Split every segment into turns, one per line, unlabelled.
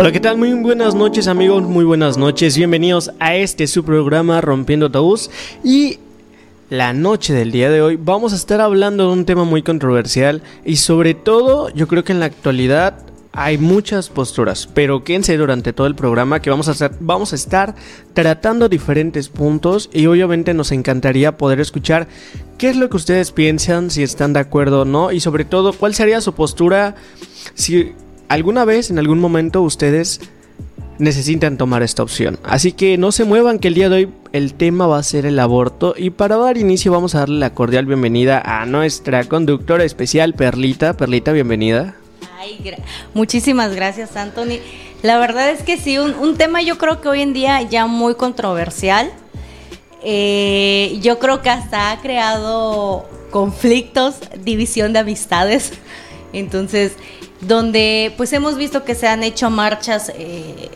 Hola, ¿qué tal? Muy buenas noches amigos, muy buenas noches. Bienvenidos a este su programa Rompiendo Tabús. Y la noche del día de hoy vamos a estar hablando de un tema muy controversial y sobre todo yo creo que en la actualidad hay muchas posturas, pero quédense durante todo el programa que vamos a, hacer, vamos a estar tratando diferentes puntos y obviamente nos encantaría poder escuchar qué es lo que ustedes piensan, si están de acuerdo o no y sobre todo cuál sería su postura si alguna vez en algún momento ustedes necesitan tomar esta opción. Así que no se muevan que el día de hoy el tema va a ser el aborto y para dar inicio vamos a darle la cordial bienvenida a nuestra conductora especial Perlita. Perlita, bienvenida
muchísimas gracias, Anthony. La verdad es que sí, un, tema yo creo que hoy en día ya muy controversial. Eh, yo creo que hasta ha creado conflictos, división de amistades. Entonces, donde pues hemos visto que se han hecho marchas eh,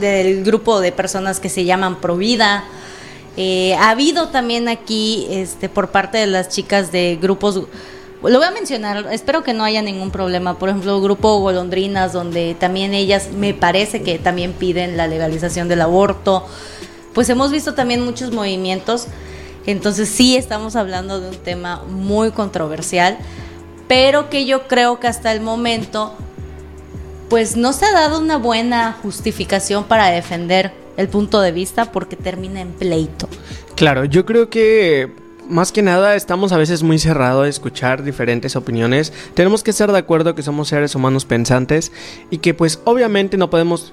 del grupo de personas que se llaman Provida. Eh, ha habido también aquí, este, por parte de las chicas de grupos lo voy a mencionar, espero que no haya ningún problema. Por ejemplo, grupo Golondrinas, donde también ellas me parece que también piden la legalización del aborto. Pues hemos visto también muchos movimientos. Entonces sí estamos hablando de un tema muy controversial, pero que yo creo que hasta el momento pues no se ha dado una buena justificación para defender el punto de vista porque termina en pleito.
Claro, yo creo que más que nada estamos a veces muy cerrados a escuchar diferentes opiniones. Tenemos que estar de acuerdo que somos seres humanos pensantes y que pues obviamente no podemos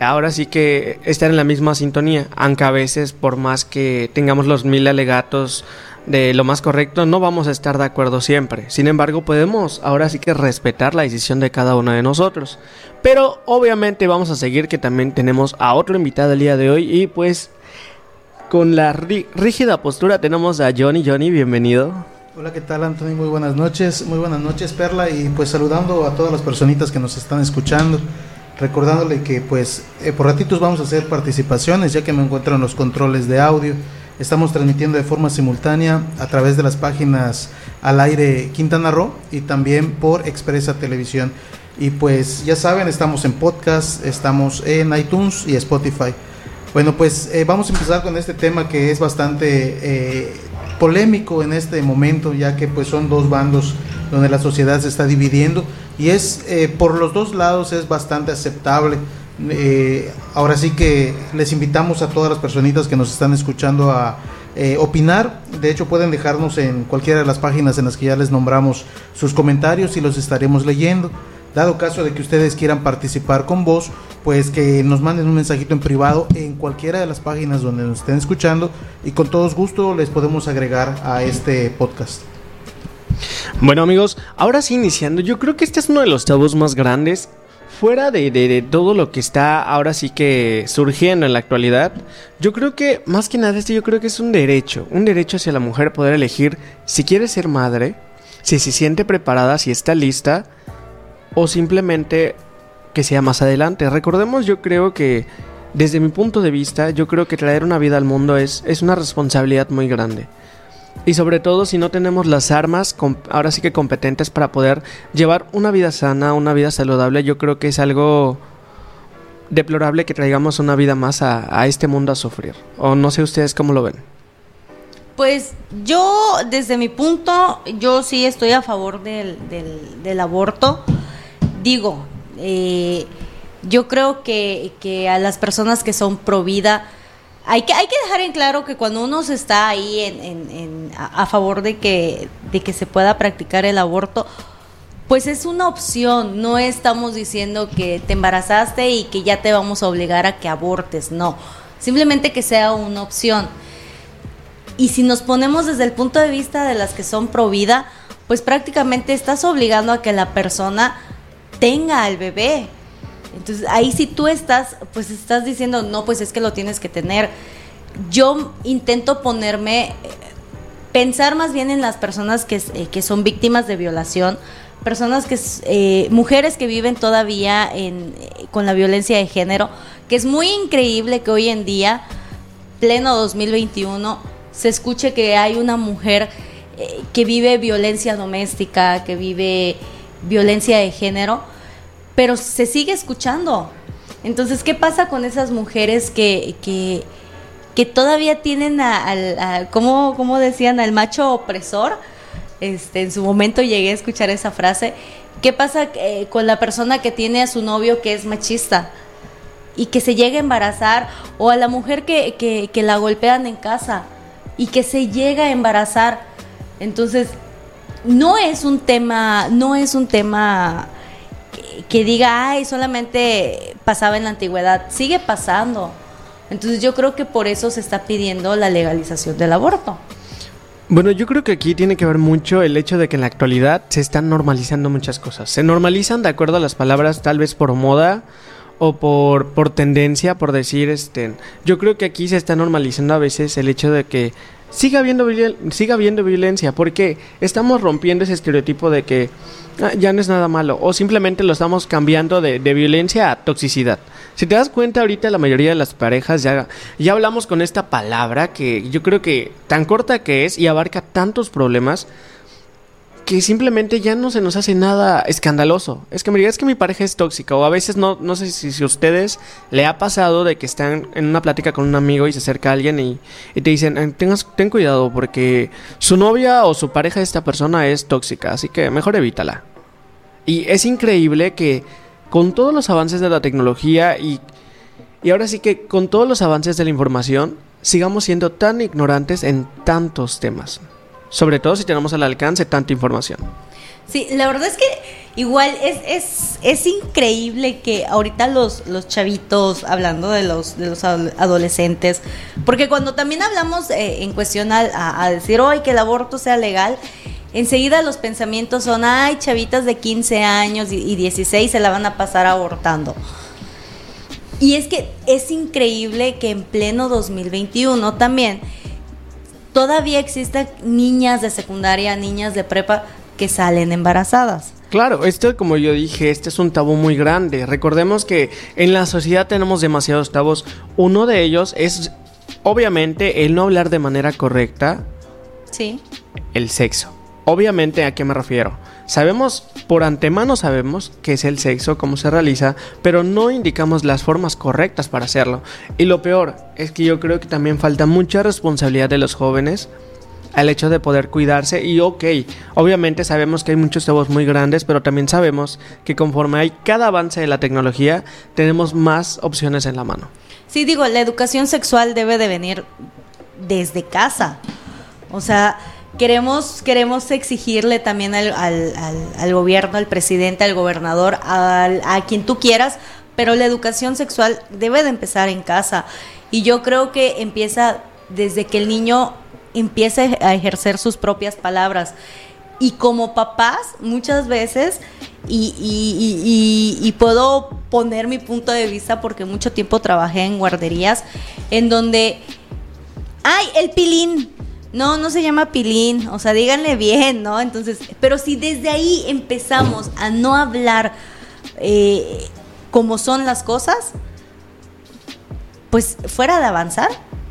ahora sí que estar en la misma sintonía, aunque a veces por más que tengamos los mil alegatos de lo más correcto, no vamos a estar de acuerdo siempre. Sin embargo, podemos ahora sí que respetar la decisión de cada uno de nosotros. Pero obviamente vamos a seguir que también tenemos a otro invitado el día de hoy y pues con la rígida postura tenemos a Johnny. Johnny, bienvenido.
Hola, ¿qué tal, Anthony? Muy buenas noches. Muy buenas noches, Perla. Y pues saludando a todas las personitas que nos están escuchando. Recordándole que pues eh, por ratitos vamos a hacer participaciones ya que me encuentro en los controles de audio. Estamos transmitiendo de forma simultánea a través de las páginas al aire Quintana Roo y también por Expresa Televisión. Y pues ya saben, estamos en podcast, estamos en iTunes y Spotify. Bueno, pues eh, vamos a empezar con este tema que es bastante eh, polémico en este momento, ya que pues son dos bandos donde la sociedad se está dividiendo y es eh, por los dos lados es bastante aceptable. Ahora sí que les invitamos a todas las personitas que nos están escuchando a opinar. De hecho, pueden dejarnos en cualquiera de las páginas en las que ya les nombramos sus comentarios y los estaremos leyendo. Dado caso de que ustedes quieran participar con vos, pues que nos manden un mensajito en privado en cualquiera de las páginas donde nos estén escuchando y con todos gusto les podemos agregar a este podcast.
Bueno amigos, ahora sí iniciando, yo creo que este es uno de los tabús más grandes fuera de, de, todo lo que está ahora sí que surgiendo en la actualidad, yo creo que más que nada este yo creo que es un derecho, un derecho hacia la mujer poder elegir si quiere ser madre, si se siente preparada, si está lista o simplemente que sea más adelante. Recordemos, yo creo que desde mi punto de vista, yo creo que traer una vida al mundo es, es una responsabilidad muy grande. Y sobre todo si no tenemos las armas, ahora sí que competentes para poder llevar una vida sana, una vida saludable, yo creo que es algo deplorable que traigamos una vida más a, este mundo a sufrir. O no sé ustedes cómo lo ven.
Pues yo, desde mi punto, yo sí estoy a favor del, del, aborto digo, eh, yo creo que, a las personas que son pro vida, hay que, hay que dejar en claro que cuando uno se está ahí en, a, favor de que, de que se pueda practicar el aborto, pues es una opción, no estamos diciendo que te embarazaste y que ya te vamos a obligar a que abortes, no, simplemente que sea una opción. Y si nos ponemos desde el punto de vista de las que son pro vida, pues prácticamente estás obligando a que la persona tenga al bebé. Entonces ahí si tú estás, pues estás diciendo, no, pues es que lo tienes que tener. Yo intento ponerme, pensar más bien en las personas que, eh, que son víctimas de violación, personas que, eh, mujeres que viven todavía en, eh, con la violencia de género, que es muy increíble que hoy en día, pleno 2021, se escuche que hay una mujer que vive violencia doméstica, que vive violencia de género, pero se sigue escuchando. Entonces, ¿qué pasa con esas mujeres que, que, que todavía tienen al, a, ¿cómo, decían, al macho opresor? Este, en su momento llegué a escuchar esa frase. ¿Qué pasa eh, con la persona que tiene a su novio que es machista? y que se llega a embarazar o a la mujer que, que, que, la golpean en casa y que se llega a embarazar. Entonces, no es un tema, no es un tema que, diga, ay, solamente pasaba en la antigüedad, sigue pasando. Entonces yo creo que por eso se está pidiendo la legalización del aborto.
Bueno, yo creo que aquí tiene que ver mucho el hecho de que en la actualidad se están normalizando muchas cosas. Se normalizan de acuerdo a las palabras, tal vez por moda o por, por tendencia, por decir, este, yo creo que aquí se está normalizando a veces el hecho de que siga habiendo, siga habiendo violencia, porque estamos rompiendo ese estereotipo de que ah, ya no es nada malo, o simplemente lo estamos cambiando de, de, violencia a toxicidad. Si te das cuenta, ahorita la mayoría de las parejas ya, ya hablamos con esta palabra que yo creo que tan corta que es y abarca tantos problemas que simplemente ya no se nos hace nada escandaloso. Es que me digas que mi pareja es tóxica o a veces no, no sé si, a ustedes le ha pasado de que están en una plática con un amigo y se acerca alguien y, te dicen, Tengas, ten cuidado porque su novia o su pareja de esta persona es tóxica, así que mejor evítala. Y es increíble que con todos los avances de la tecnología y, y ahora sí que con todos los avances de la información, sigamos siendo tan ignorantes en tantos temas sobre todo si tenemos al alcance tanta información.
Sí, la verdad es que igual es, es, es increíble que ahorita los, los chavitos, hablando de los, de los adolescentes, porque cuando también hablamos eh, en cuestión a, decir, hoy que el aborto sea legal, enseguida los pensamientos son, ay, chavitas de 15 años y, y 16 se la van a pasar abortando. Y es que es increíble que en pleno 2021 también todavía existen niñas de secundaria, niñas de prepa que salen embarazadas.
Claro, esto como yo dije, este es un tabú muy grande. Recordemos que en la sociedad tenemos demasiados tabús. Uno de ellos es obviamente el no hablar de manera correcta.
Sí.
El sexo. Obviamente, ¿a qué me refiero? Sabemos, por antemano sabemos qué es el sexo, cómo se realiza, pero no indicamos las formas correctas para hacerlo. Y lo peor es que yo creo que también falta mucha responsabilidad de los jóvenes al hecho de poder cuidarse y ok, obviamente sabemos que hay muchos tabús muy grandes, pero también sabemos que conforme hay cada avance de la tecnología, tenemos más opciones en la mano.
Sí, digo, la educación sexual debe de venir desde casa. O sea, queremos, queremos exigirle también al, al, gobierno, al presidente, al gobernador, a quien tú quieras, pero la educación sexual debe de empezar en casa. Y yo creo que empieza desde que el niño empieza a ejercer sus propias palabras. Y como papás, muchas veces, y, y, y, puedo poner mi punto de vista porque mucho tiempo trabajé en guarderías, en donde, ay, el pilín, no, no se llama pilín, o sea, díganle bien, ¿no? Entonces, pero si desde ahí empezamos a no hablar eh, como son las cosas, pues fuera de avanzar,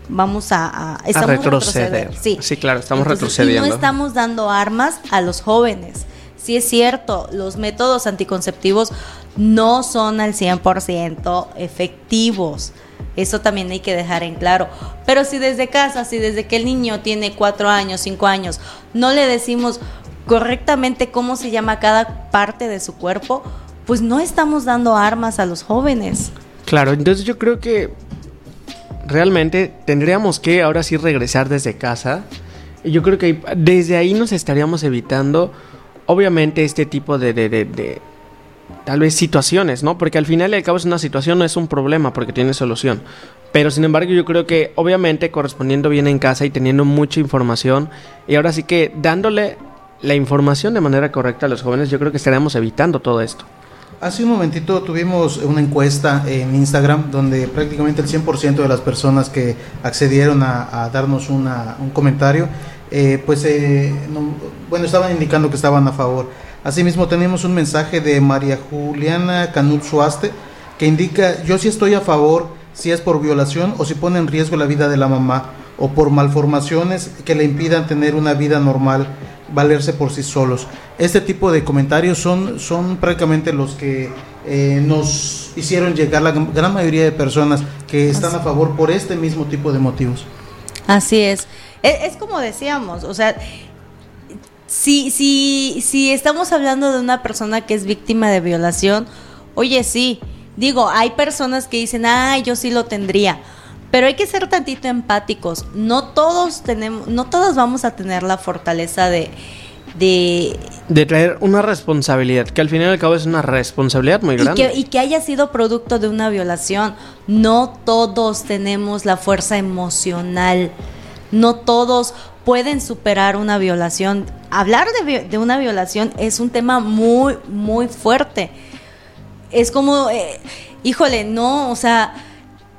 vamos a,
a, retroceder. Sí. sí, claro, estamos retrocediendo.
Y no estamos dando armas a los jóvenes. Sí es cierto, los métodos anticonceptivos no son al 100% efectivos. Eso también hay que dejar en claro. Pero si desde casa, si desde que el niño tiene cuatro años, cinco años, no le decimos correctamente cómo se llama cada parte de su cuerpo, pues no estamos dando armas a los jóvenes.
Claro, entonces yo creo que realmente tendríamos que ahora sí regresar desde casa. Yo creo que desde ahí nos estaríamos evitando, obviamente, este tipo de, de, de tal vez situaciones, ¿no? Porque al final y al cabo es una situación, no es un problema porque tiene solución. Pero sin embargo yo creo que obviamente correspondiendo bien en casa y teniendo mucha información y ahora sí que dándole la información de manera correcta a los jóvenes, yo creo que estaríamos evitando todo esto.
Hace un momentito tuvimos una encuesta en Instagram donde prácticamente el 100% de las personas que accedieron a, darnos un comentario, eh, pues eh, bueno, estaban indicando que estaban a favor. Asimismo, tenemos un mensaje de María Juliana Canul Suaste que indica, yo sí estoy a favor si es por violación o si pone en riesgo la vida de la mamá o por malformaciones que le impidan tener una vida normal, valerse por sí solos. Este tipo de comentarios son, son prácticamente los que eh, nos hicieron llegar la gran mayoría de personas que están a favor por este mismo tipo de motivos.
Así es. Es, es como decíamos, o sea, si, si, si estamos hablando de una persona que es víctima de violación, oye, sí, digo, hay personas que dicen, ay, yo sí lo tendría. Pero hay que ser tantito empáticos. No todos tenemos, no todos vamos a tener la fortaleza de, de,
De traer una responsabilidad, que al final y al cabo es una responsabilidad muy
y
grande.
que, y que haya sido producto de una violación. No todos tenemos la fuerza emocional. No todos pueden superar una violación. Hablar de, una violación es un tema muy, muy fuerte. Es como, eh, híjole, no, o sea,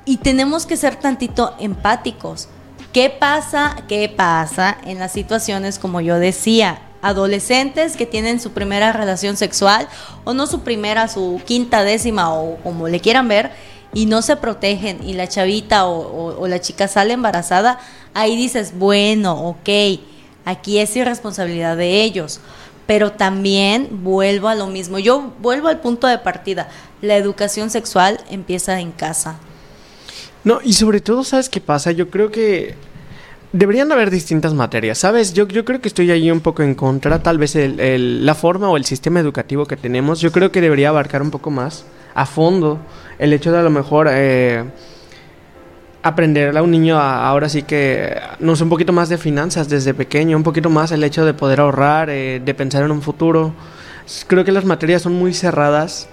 y tenemos que ser tantito empáticos. ¿Qué pasa? ¿Qué pasa en las situaciones como yo decía? Adolescentes que tienen su primera relación sexual, o no su primera, su quinta, décima, o como le quieran ver, y no se protegen, y la chavita o, la chica sale embarazada, ahí dices, bueno, ok, aquí es irresponsabilidad de ellos. Pero también vuelvo a lo mismo. Yo vuelvo al punto de partida. La educación sexual empieza en casa.
No, y sobre todo, ¿sabes qué pasa? Yo creo que deberían haber distintas materias, ¿sabes? Yo, yo creo que estoy ahí un poco en contra, tal vez el, el- la forma o el sistema educativo que tenemos, yo creo que debería abarcar un poco más a fondo el hecho de a lo mejor eh, aprenderle a un niño ahora sí que, no sé, un poquito más de finanzas desde pequeño, un poquito más el hecho de poder ahorrar, eh, de pensar en un futuro. Creo que las materias son muy cerradas.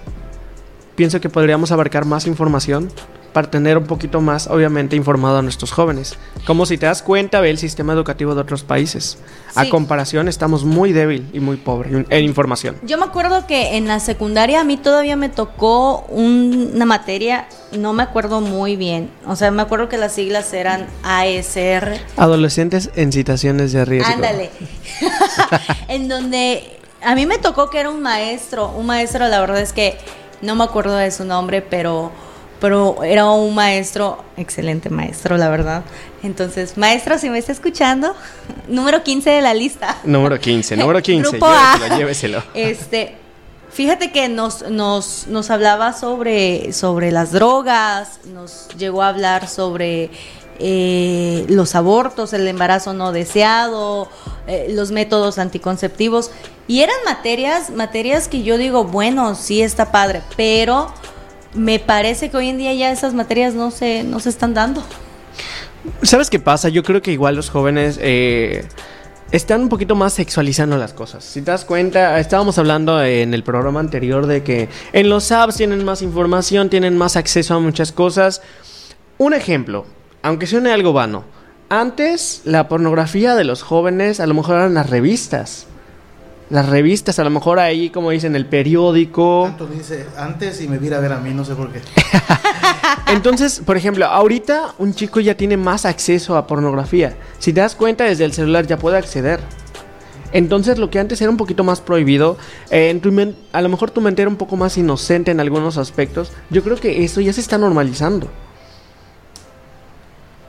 Pienso que podríamos abarcar más información para tener un poquito más, obviamente, informado a nuestros jóvenes. Como si te das cuenta, ve el sistema educativo de otros países. A comparación, estamos muy débil y muy pobre en información.
Yo me acuerdo que en la secundaria a mí todavía me tocó un- una materia, no me acuerdo muy bien. O sea, me acuerdo que las siglas eran ASR.
Adolescentes en situaciones de riesgo.
Ándale. en donde a mí me tocó que era un maestro, un maestro, la verdad es que no me acuerdo de su nombre, pero pero era un maestro, excelente maestro, la verdad. Entonces, maestro, si me está escuchando, número 15 de la lista.
Número 15, número 15.
Grupo A.
lléveselo, lléveselo.
Este, fíjate que nos, nos, nos hablaba sobre, sobre las drogas, nos llegó a hablar sobre eh, los abortos, el embarazo no deseado, eh, los métodos anticonceptivos. Y eran materias, materias que yo digo, bueno, sí está padre, pero me parece que hoy en día ya esas materias no se, no se están dando.
¿Sabes qué pasa? Yo creo que igual los jóvenes eh, están un poquito más sexualizando las cosas. Si te das cuenta, estábamos hablando en el programa anterior de que en los apps tienen más información, tienen más acceso a muchas cosas. Un ejemplo, aunque suene algo vano, antes la pornografía de los jóvenes a lo mejor eran las revistas. Las revistas, a lo mejor ahí, como dicen, el periódico.
Anthony dice antes y me viera a ver a mí, no sé por qué.
Entonces, por ejemplo, ahorita un chico ya tiene más acceso a pornografía. Si te das cuenta, desde el celular ya puede acceder. Entonces, lo que antes era un poquito más prohibido, eh, en tu a lo mejor tu mente era un poco más inocente en algunos aspectos. Yo creo que eso ya se está normalizando.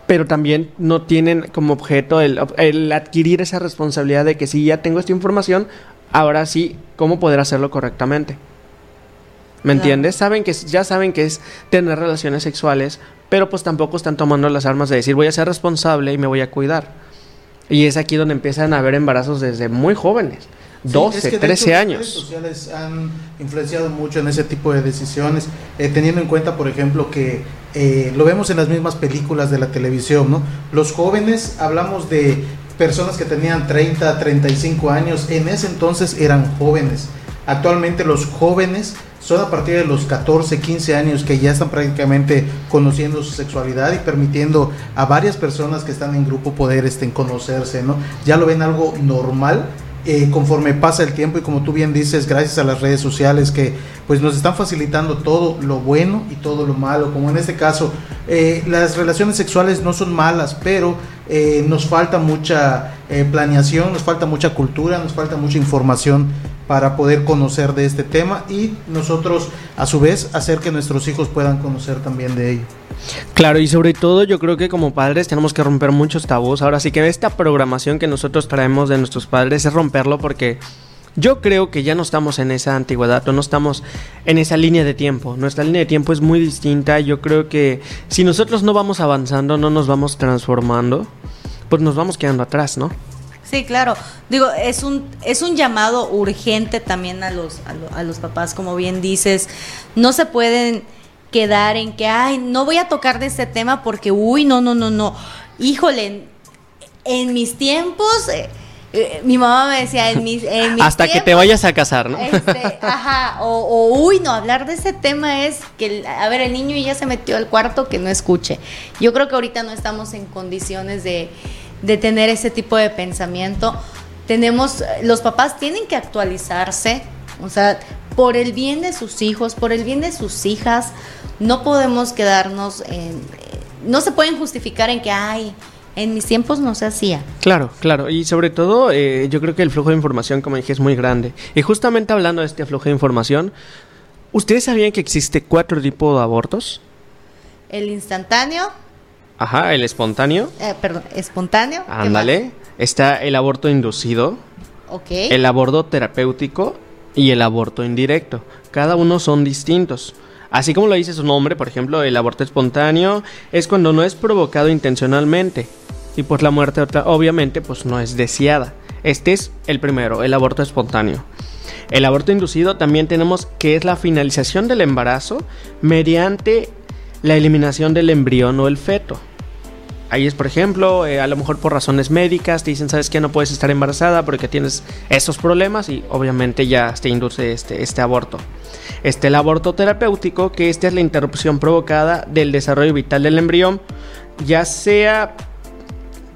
Pero también no tienen como objeto el, el adquirir esa responsabilidad de que si ya tengo esta información, ahora sí, ¿cómo poder hacerlo correctamente? ¿Me
Claro.
entiendes? Saben que ya saben que es tener relaciones sexuales, pero pues tampoco están tomando las armas de decir voy a ser responsable y me voy a cuidar. Y es aquí donde empiezan a haber embarazos desde muy jóvenes,
Sí,
12,
es que de
13
hecho, Las
años.
redes sociales han influenciado mucho en ese tipo de decisiones, eh, teniendo en cuenta, por ejemplo, que eh, lo vemos en las mismas películas de la televisión, ¿no? Los jóvenes, hablamos de personas que tenían 30, 35 años, en ese entonces eran jóvenes. Actualmente los jóvenes son a partir de los 14, 15 años que ya están prácticamente conociendo su sexualidad y permitiendo a varias personas que están en grupo poder este, conocerse, ¿no? Ya lo ven algo normal eh, conforme pasa el tiempo y como tú bien dices, gracias a las redes sociales que pues nos están facilitando todo lo bueno y todo lo malo, como en este caso, eh, las relaciones sexuales no son malas, pero eh, nos falta mucha eh, planeación, nos falta mucha cultura, nos falta mucha información para poder conocer de este tema y nosotros a su vez hacer que nuestros hijos puedan conocer también de ello.
Claro, y sobre todo yo creo que como padres tenemos que romper muchos tabús. Ahora sí que esta programación que nosotros traemos de nuestros padres es romperlo porque Yo creo que ya no estamos en esa antigüedad o no estamos en esa línea de tiempo. Nuestra línea de tiempo es muy distinta. Yo creo que si nosotros no vamos avanzando, no nos vamos transformando, pues nos vamos quedando atrás, ¿no?
Sí, claro. Digo, es un, es un llamado urgente también a los, a, los papás, como bien dices. No se pueden quedar en que, ay, no voy a tocar de este tema porque, uy, no, no, no, no. Híjole, en, mis tiempos... Eh, eh, mi mamá me decía en mis, en
hasta que te vayas a casar, ¿no?
Este, ajá, o, o, uy, no, hablar de ese tema es que, a ver, el niño ya se metió al cuarto, que no escuche. Yo creo que ahorita no estamos en condiciones de, de tener ese tipo de pensamiento. Tenemos, los papás tienen que actualizarse, o sea, por el bien de sus hijos, por el bien de sus hijas, no podemos quedarnos en, no se pueden justificar en que, ay, en mis tiempos no se hacía.
Claro, claro. Y sobre todo, eh, yo creo que el flujo de información, como dije, es muy grande. Y justamente hablando de este flujo de información, ¿ustedes sabían que existe cuatro tipos de abortos?
El instantáneo,
Ajá, el espontáneo.
Eh, perdón, espontáneo.
Ándale. Está el aborto inducido.
Ok.
El aborto terapéutico y el aborto indirecto. Cada uno son distintos. Así como lo dice su nombre, por ejemplo, el aborto espontáneo es cuando no es provocado intencionalmente. Y pues la muerte obviamente pues no es deseada. Este es el primero, el aborto espontáneo. El aborto inducido también tenemos que es la finalización del embarazo mediante la eliminación del embrión o el feto. Ahí es, por ejemplo, eh, a lo mejor por razones médicas, te dicen, sabes que no puedes estar embarazada porque tienes estos problemas y obviamente ya te induce este, este aborto. Este el aborto terapéutico, que esta es la interrupción provocada del desarrollo vital del embrión, ya sea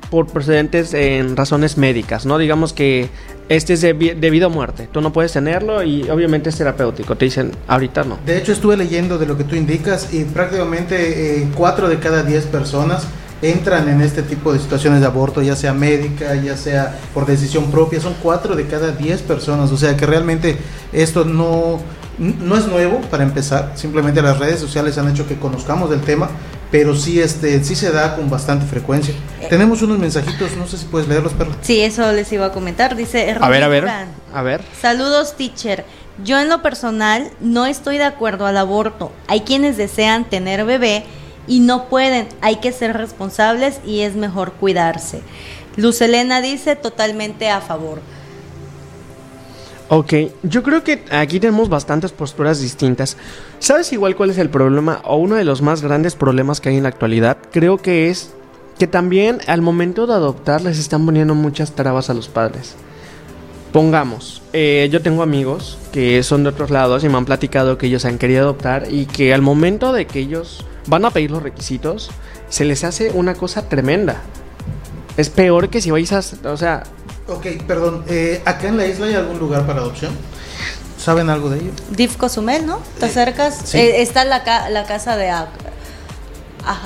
por procedentes en razones médicas, ¿no? Digamos que este es debido a muerte. Tú no puedes tenerlo y obviamente es terapéutico. Te dicen, ahorita no.
De hecho, estuve leyendo de lo que tú indicas y prácticamente eh, de cada diez personas entran en este tipo de situaciones de aborto, ya sea médica, ya sea por decisión propia. Son cuatro de cada diez personas. O sea que realmente esto no, no es nuevo para empezar. Simplemente las redes sociales han hecho que conozcamos del tema pero sí este sí se da con bastante frecuencia. Eh. Tenemos unos mensajitos, no sé si puedes leerlos, Perla.
Sí, eso les iba a comentar, dice
A ver, a ver. A ver.
Saludos, teacher. Yo en lo personal no estoy de acuerdo al aborto. Hay quienes desean tener bebé y no pueden. Hay que ser responsables y es mejor cuidarse. Luz Elena dice totalmente a favor.
Ok, yo creo que aquí tenemos bastantes posturas distintas. ¿Sabes igual cuál es el problema o uno de los más grandes problemas que hay en la actualidad? Creo que es que también al momento de adoptar les están poniendo muchas trabas a los padres. Pongamos, eh, yo tengo amigos que son de otros lados y me han platicado que ellos han querido adoptar y que al momento de que ellos van a pedir los requisitos, se les hace una cosa tremenda. Es peor que si vais a... O sea,
Ok, perdón. Eh, ¿Acá en la isla hay algún lugar para adopción? ¿Saben algo de ello?
DIF Cozumel, ¿no? ¿Te eh, acercas? Eh, está la, la casa de... Ah,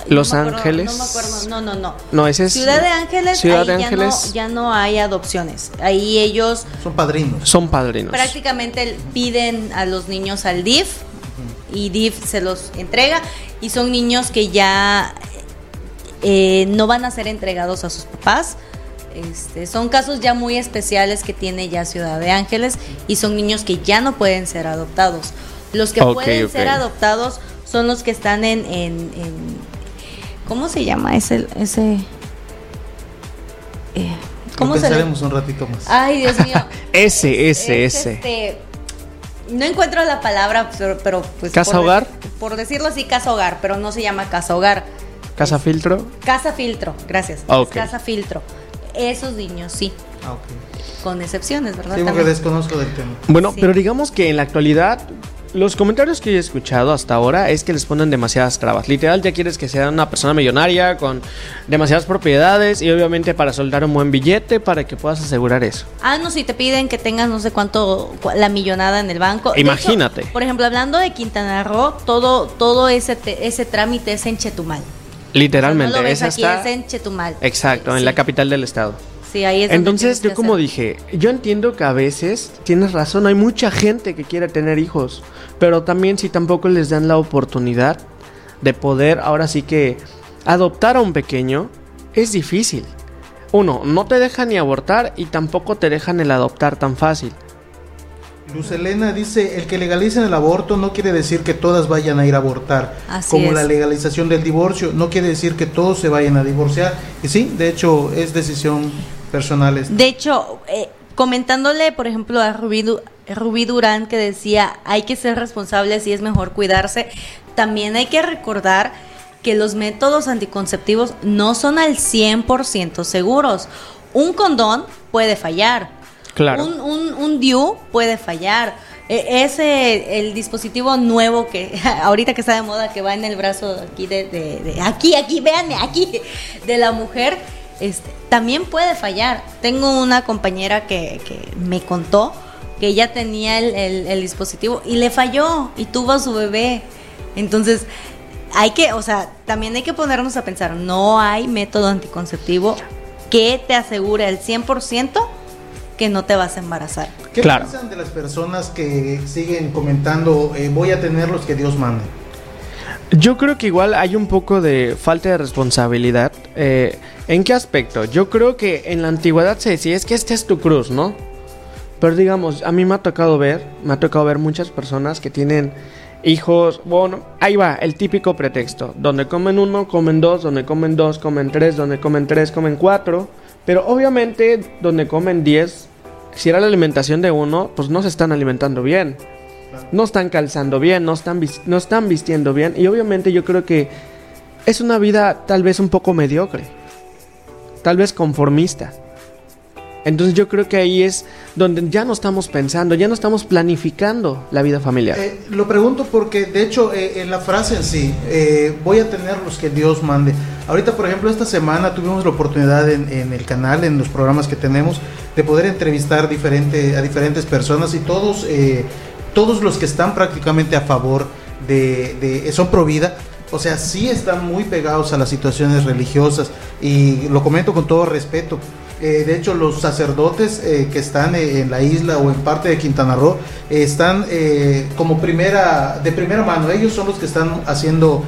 Los Ángeles.
No me acuerdo, no, no, no.
No, ese es.
Ciudad de Ángeles, Ciudad de Ángeles. Ya, no, hay adopciones. Ahí ellos.
Son padrinos.
Son padrinos.
Prácticamente piden a los niños al DIF y DIF se los entrega. Y son niños que ya no van a ser entregados a sus papás este, son casos ya muy especiales que tiene ya Ciudad de Ángeles y son niños que ya no pueden ser adoptados. Los que pueden ser adoptados son los que están en, en, ¿cómo se llama ese ese
eh, ¿Cómo se un ratito más.
Ay, Dios mío.
ese, ese, ese.
Este, no encuentro la palabra, pero, pues
casa hogar.
por decirlo así, casa hogar, pero no se llama casa hogar.
Casa filtro.
Casa filtro, gracias. Casa filtro. Esos niños sí. Ah, Con excepciones, ¿verdad?
Sí, porque desconozco del tema.
Bueno, pero digamos que en la actualidad los comentarios que he escuchado hasta ahora es que les ponen demasiadas trabas. Literal, ya quieres que sea una persona millonaria con demasiadas propiedades y obviamente para soltar un buen billete para que puedas asegurar eso.
Ah, no, si te piden que tengas no sé cuánto, la millonada en el banco.
Imagínate.
por ejemplo, hablando de Quintana Roo, todo, todo ese, ese trámite es en Chetumal.
Literalmente,
esa está... es en Chetumal.
Exacto, en la capital del estado.
Sí, ahí es
Entonces, yo como dije, yo entiendo que a veces tienes razón, hay mucha gente que quiere tener hijos, pero también si tampoco les dan la oportunidad de poder, ahora sí que adoptar a un pequeño, es difícil. Uno, no te dejan ni abortar y tampoco te dejan el adoptar tan fácil.
Luz Elena dice, el que legalicen el aborto no quiere decir que todas vayan a ir a abortar. como la legalización del divorcio, no quiere decir que todos se vayan a divorciar. Y sí, de hecho, es decisión personal.
De hecho, eh, comentándole, por ejemplo, a Rubí, Rubí Durán que decía, hay que ser responsables y es mejor cuidarse, también hay que recordar que los métodos anticonceptivos no son al 100% seguros. Un condón puede fallar.
Claro.
Un, un, un DIU puede fallar. E, ese, el dispositivo nuevo que ahorita que está de moda, que va en el brazo aquí de, aquí, aquí, véanme, aquí, de la mujer, este, también puede fallar. Tengo una compañera que, que me contó que ella tenía el, el, dispositivo y le falló y tuvo a su bebé. Entonces, hay que, o sea, también hay que ponernos a pensar, no hay método anticonceptivo que te asegure al 100% que no te vas a embarazar.
¿Qué piensan de las personas que siguen comentando, eh, voy a tener los que Dios mande?
Yo creo que igual hay un poco de falta de responsabilidad. Eh, ¿En qué aspecto? Yo creo que en la antigüedad se decía, es que esta es tu cruz, ¿no? Pero digamos, a mí me ha tocado ver, me ha tocado ver muchas personas que tienen hijos, bueno, ahí va, el típico pretexto, donde comen uno, comen dos, donde comen dos, comen tres, donde comen tres, comen cuatro, pero obviamente donde comen diez, si era la alimentación de uno, pues no se están alimentando bien, no están calzando bien, no están, no están vistiendo bien, y obviamente yo creo que es una vida tal vez un poco mediocre, tal vez conformista. Entonces yo creo que ahí es donde ya no estamos pensando, ya no estamos planificando la vida familiar.
Eh, lo pregunto porque de hecho eh, en la frase en sí, eh, voy a tener los que Dios mande. Ahorita por ejemplo esta semana tuvimos la oportunidad en, el canal, en los programas que tenemos, de poder entrevistar diferente, a diferentes personas y todos, todos los que están prácticamente a favor de, de son pro vida, o sea, sí están muy pegados a las situaciones religiosas y lo comento con todo respeto. Eh, de hecho, los sacerdotes eh, que están eh, en la isla o en parte de Quintana Roo están como primera, de primera mano. Ellos son los que están haciendo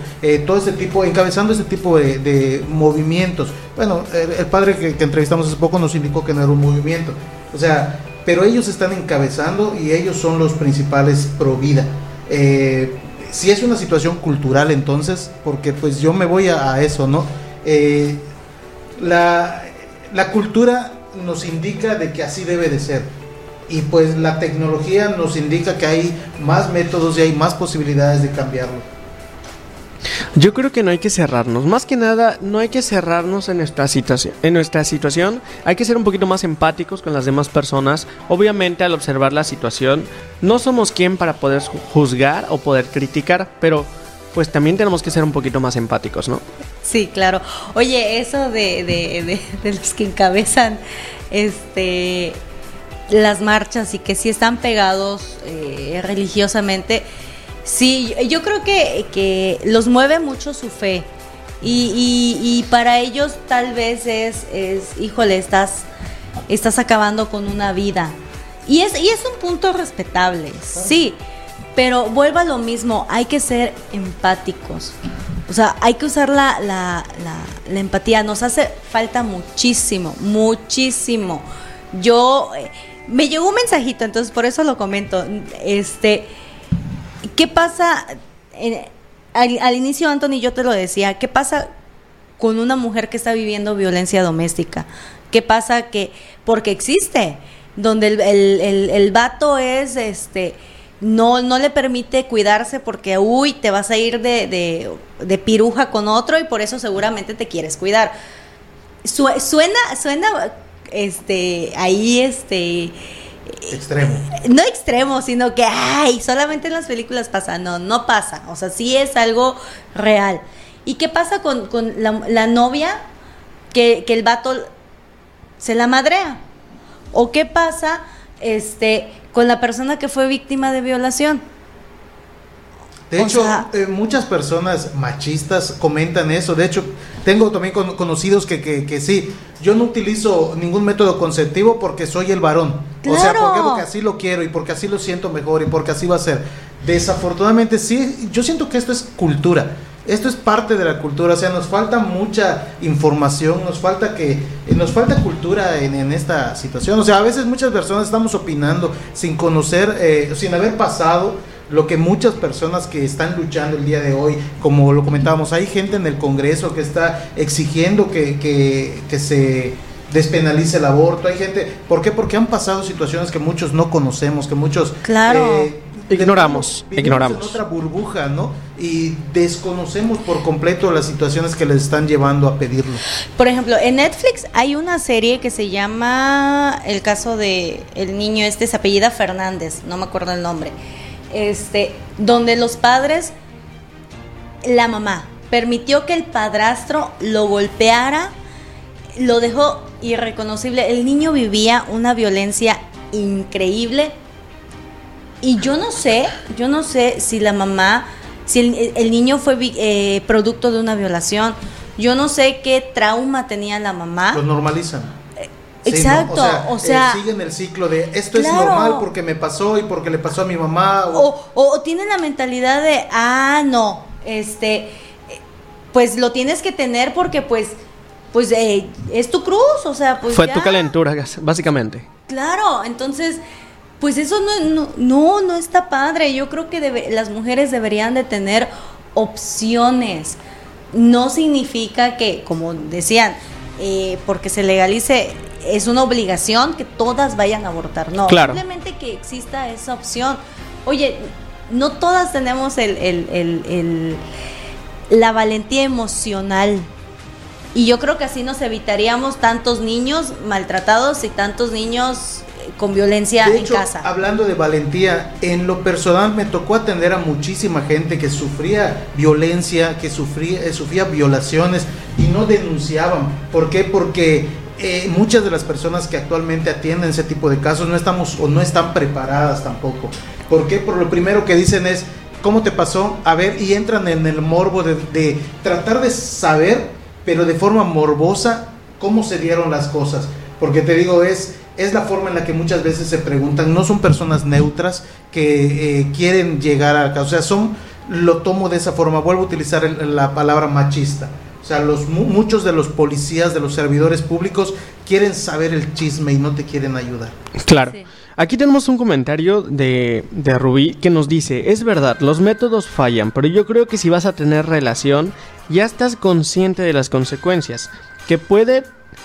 todo este tipo, encabezando este tipo de, movimientos. Bueno, el, padre que, entrevistamos hace poco nos indicó que no era un movimiento. O sea, pero ellos están encabezando y ellos son los principales pro vida. si es una situación cultural entonces, porque pues yo me voy a, a eso, ¿no? la la cultura nos indica de que así debe de ser. Y pues la tecnología nos indica que hay más métodos y hay más posibilidades de cambiarlo.
Yo creo que no hay que cerrarnos. Más que nada, no hay que cerrarnos en nuestra situación. En nuestra situación, hay que ser un poquito más empáticos con las demás personas. Obviamente, al observar la situación, no somos quien para poder juzgar o poder criticar, pero pues también tenemos que ser un poquito más empáticos, ¿no?
Sí, claro. Oye, eso de, de, de, los que encabezan este las marchas y que sí están pegados eh, religiosamente, sí, yo creo que, que, los mueve mucho su fe. Y, y, para ellos tal vez es, es, híjole, estás, estás acabando con una vida. Y es, y es un punto respetable, sí. Pero vuelva a lo mismo, hay que ser empáticos. O sea, hay que usar la, la, la, empatía. Nos hace falta muchísimo, muchísimo. Yo, eh, me llegó un mensajito, entonces por eso lo comento. Este, ¿qué pasa? al, inicio, Anthony, yo te lo decía, ¿qué pasa con una mujer que está viviendo violencia doméstica? ¿Qué pasa que, porque existe, donde el, el, el, el vato es, este, no, no le permite cuidarse porque, uy, te vas a ir de, de, piruja con otro y por eso seguramente te quieres cuidar. suena, suena, este, ahí, este...
Extremo.
No extremo, sino que, ay, solamente en las películas pasa. No, no pasa. O sea, sí es algo real. ¿Y qué pasa con, la, novia que, que el vato se la madrea? ¿O qué pasa, este, con la persona que fue víctima de violación.
De hecho, eh, muchas personas machistas comentan eso. De hecho, tengo también conocidos que, que, sí, yo no utilizo ningún método conceptivo porque soy el varón. O sea, porque así lo quiero y porque así lo siento mejor y porque así va a ser. Desafortunadamente, sí, yo siento que esto es cultura. Esto es parte de la cultura, o sea, nos falta mucha información, nos falta que eh, nos falta cultura en, en, esta situación. O sea, a veces muchas personas estamos opinando sin conocer, eh, sin haber pasado lo que muchas personas que están luchando el día de hoy, como lo comentábamos, hay gente en el Congreso que está exigiendo que, que, que se despenalice el aborto, hay gente, ¿por qué? Porque han pasado situaciones que muchos no conocemos, que muchos...
Claro.
Eh,
ignoramos,
vivimos
ignoramos.
En otra burbuja, ¿no? Y desconocemos por completo las situaciones que les están llevando a pedirlo.
Por ejemplo, en Netflix hay una serie que se llama El caso de el niño este se apellida Fernández, no me acuerdo el nombre. Este, donde los padres la mamá permitió que el padrastro lo golpeara, lo dejó irreconocible. El niño vivía una violencia increíble y yo no sé, yo no sé si la mamá, si el, el niño fue eh, producto de una violación. Yo no sé qué trauma tenía la mamá.
Lo normalizan.
Exacto,
sí, ¿no? o sea,
o sea
eh, siguen el ciclo de esto
claro.
es normal porque me pasó y porque le pasó a mi mamá.
O, o, o tienen la mentalidad de, ah, no, este, pues lo tienes que tener porque pues, pues eh, es tu cruz, o sea, pues
Fue
ya.
tu calentura, básicamente.
Claro, entonces, pues eso no, no, no, no está padre. Yo creo que debe, las mujeres deberían de tener opciones. No significa que, como decían, eh, porque se legalice es una obligación que todas vayan a abortar. No,
claro.
simplemente que exista esa opción. Oye, no todas tenemos el, el, el, el, la valentía emocional. Y yo creo que así nos evitaríamos tantos niños maltratados y tantos niños con violencia
de hecho,
en casa.
Hablando de valentía, en lo personal me tocó atender a muchísima gente que sufría violencia, que sufría, eh, sufría violaciones y no denunciaban. ¿Por qué? Porque eh, muchas de las personas que actualmente atienden ese tipo de casos no estamos o no están preparadas tampoco. ¿Por qué? Por lo primero que dicen es, ¿cómo te pasó? A ver, y entran en el morbo de, de tratar de saber, pero de forma morbosa, cómo se dieron las cosas. Porque te digo, es, es la forma en la que muchas veces se preguntan, no son personas neutras que eh, quieren llegar a... O sea, son, lo tomo de esa forma, vuelvo a utilizar el, la palabra machista. O sea, los, muchos de los policías, de los servidores públicos, quieren saber el chisme y no te quieren ayudar.
Claro. Sí. Aquí tenemos un comentario de, de, Rubí que nos dice, es verdad, los métodos fallan, pero yo creo que si vas a tener relación, ya estás consciente de las consecuencias que puede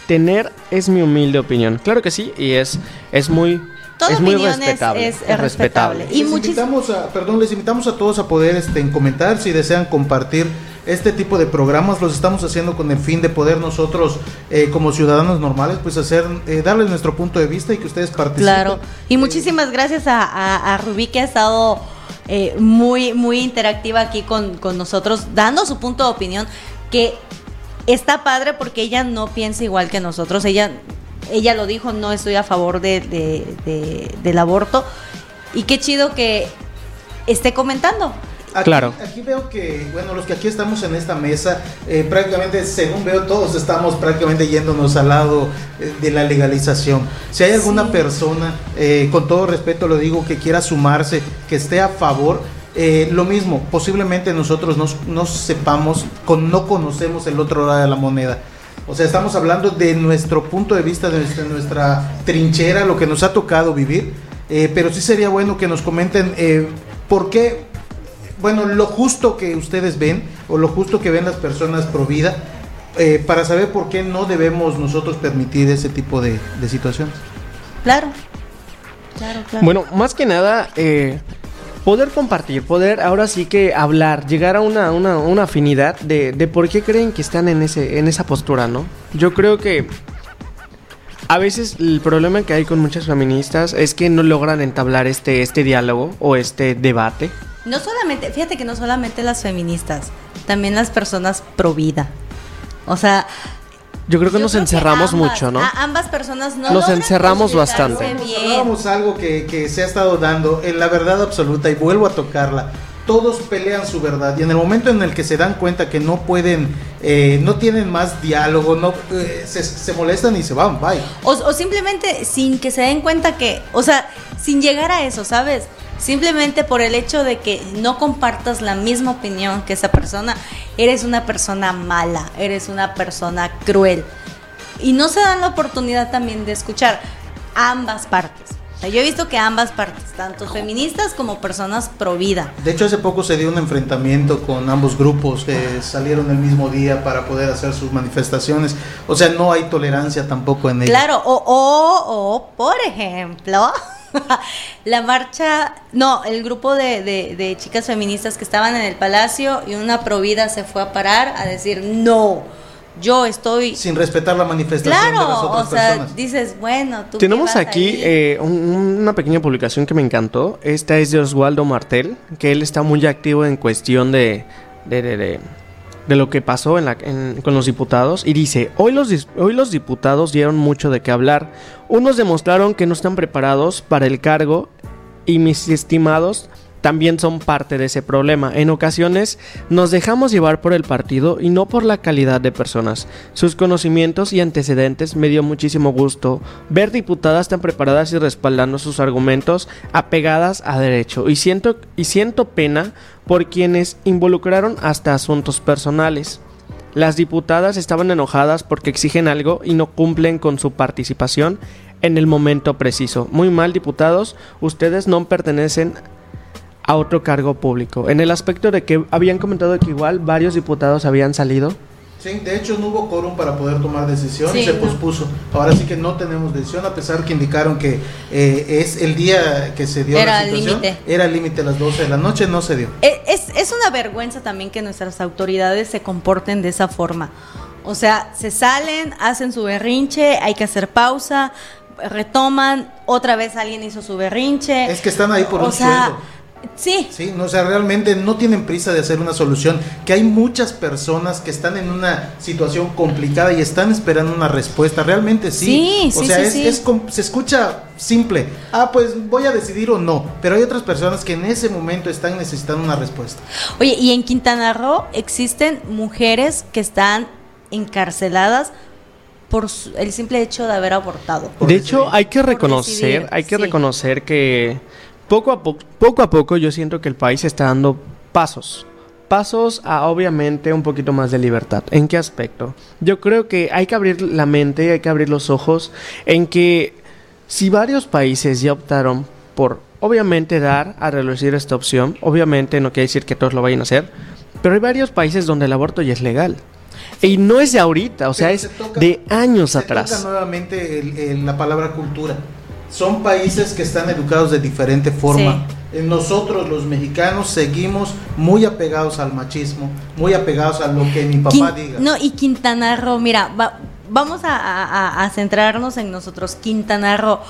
tener, es mi humilde opinión. Claro que sí, y es, es muy...
Toda
es muy respetable.
Es, es, es respetable.
Y les invitamos a, perdón, les invitamos a todos a poder este, en comentar si desean compartir este tipo de programas los estamos haciendo con el fin de poder nosotros eh, como ciudadanos normales pues hacer eh, darles nuestro punto de vista y que ustedes participen.
Claro. Y muchísimas gracias a, a, a Rubí que ha estado eh, muy muy interactiva aquí con, con nosotros dando su punto de opinión que está padre porque ella no piensa igual que nosotros. Ella ella lo dijo, no estoy a favor de, de, de, del aborto. Y qué chido que esté comentando.
Aquí,
claro.
Aquí veo que, bueno, los que aquí estamos en esta mesa, eh, prácticamente, según veo, todos estamos prácticamente yéndonos al lado eh, de la legalización. Si hay alguna sí. persona, eh, con todo respeto lo digo, que quiera sumarse, que esté a favor, eh, lo mismo, posiblemente nosotros no, no sepamos, con, no conocemos el otro lado de la moneda. O sea, estamos hablando de nuestro punto de vista, de nuestra, nuestra trinchera, lo que nos ha tocado vivir. Eh, pero sí sería bueno que nos comenten eh, por qué, bueno, lo justo que ustedes ven o lo justo que ven las personas pro vida, eh, para saber por qué no debemos nosotros permitir ese tipo de, de situaciones.
Claro. Claro, claro.
Bueno, más que nada, eh, poder compartir, poder ahora sí que hablar, llegar a una, una, una afinidad de, de, por qué creen que están en, ese, en esa postura, ¿no? Yo creo que a veces el problema que hay con muchas feministas es que no logran entablar este, este diálogo o este debate.
No solamente, fíjate que no solamente las feministas, también las personas pro vida. O sea,
yo creo que yo nos creo encerramos
que ambas,
mucho, ¿no?
ambas personas no
nos encerramos bastante.
Hablábamos algo que, que, se ha estado dando en la verdad absoluta y vuelvo a tocarla. Todos pelean su verdad y en el momento en el que se dan cuenta que no pueden, eh, no tienen más diálogo, no eh, se, se, molestan y se van, bye.
O, o simplemente sin que se den cuenta que, o sea, sin llegar a eso, ¿sabes? Simplemente por el hecho de que no compartas la misma opinión que esa persona eres una persona mala, eres una persona cruel. Y no se dan la oportunidad también de escuchar ambas partes. O sea, yo he visto que ambas partes, tanto feministas como personas pro vida.
De hecho, hace poco se dio un enfrentamiento con ambos grupos que salieron el mismo día para poder hacer sus manifestaciones. O sea, no hay tolerancia tampoco en ello.
Claro, o, o, o por ejemplo, la marcha, no, el grupo de, de, de chicas feministas que estaban en el palacio y una pro vida se fue a parar a decir no yo estoy
sin respetar la manifestación
claro,
de las otras
o sea,
personas.
dices, bueno, tú
Tenemos aquí eh, un- una pequeña publicación que me encantó. Esta es de Oswaldo Martel, que él está muy activo en cuestión de, de, de- de- lo que pasó en la- en- con los diputados. Y dice, hoy los, hoy los diputados dieron mucho de qué hablar. Unos demostraron que no están preparados para el cargo y mis estimados también son parte de ese problema. En ocasiones nos dejamos llevar por el partido y no por la calidad de personas. Sus conocimientos y antecedentes me dio muchísimo gusto ver diputadas tan preparadas y respaldando sus argumentos apegadas a derecho. Y siento, y siento pena por quienes involucraron hasta asuntos personales. Las diputadas estaban enojadas porque exigen algo y no cumplen con su participación en el momento preciso. Muy mal, diputados, ustedes no pertenecen a otro cargo público. En el aspecto de que habían comentado que igual varios diputados habían salido.
Sí, de hecho no hubo quórum para poder tomar decisión
Sí,
se
no.
pospuso. Ahora sí que no tenemos decisión, a pesar que indicaron que eh, es el día que se dio
Era
la situación.
límite.
Era el límite a las 12 de la noche, no se dio.
E- Es, es una vergüenza también que nuestras autoridades se comporten de esa forma. O sea, se salen, hacen su berrinche, hay que hacer pausa, retoman, otra vez alguien hizo su berrinche.
Es que están ahí por
o
un
sea,
sueldo.
Sí,
Sí, no, o sea, realmente no tienen prisa de hacer una solución, que hay muchas personas que están en una situación complicada y están esperando una respuesta, realmente sí.
Sí,
o
sí,
sea,
sí,
es,
sí.
es com- se escucha simple, ah, pues voy a decidir o no, pero hay otras personas que en ese momento están necesitando una respuesta.
Oye, y en Quintana Roo existen mujeres que están encarceladas por su- el simple hecho de haber abortado.
De hecho, hay que reconocer,
decidir,
hay que
sí.
reconocer que poco a poco, poco a poco yo siento que el país está dando pasos. Pasos a obviamente un poquito más de libertad. ¿En qué aspecto? Yo creo que hay que abrir la mente, hay que abrir los ojos en que si varios países ya optaron por obviamente dar a relucir esta opción, obviamente no quiere decir que todos lo vayan a hacer, pero hay varios países donde el aborto ya es legal. Y no es de ahorita, o sea, es
toca-
de años
se
atrás.
toca nuevamente el- el- la palabra cultura. Son países que están educados de diferente forma. Eh, Nosotros los mexicanos seguimos muy apegados al machismo, muy apegados a lo que mi papá diga.
No, y Quintana Roo, mira, va- vamos a, a- a- a centrarnos en nosotros. Quintana Roo,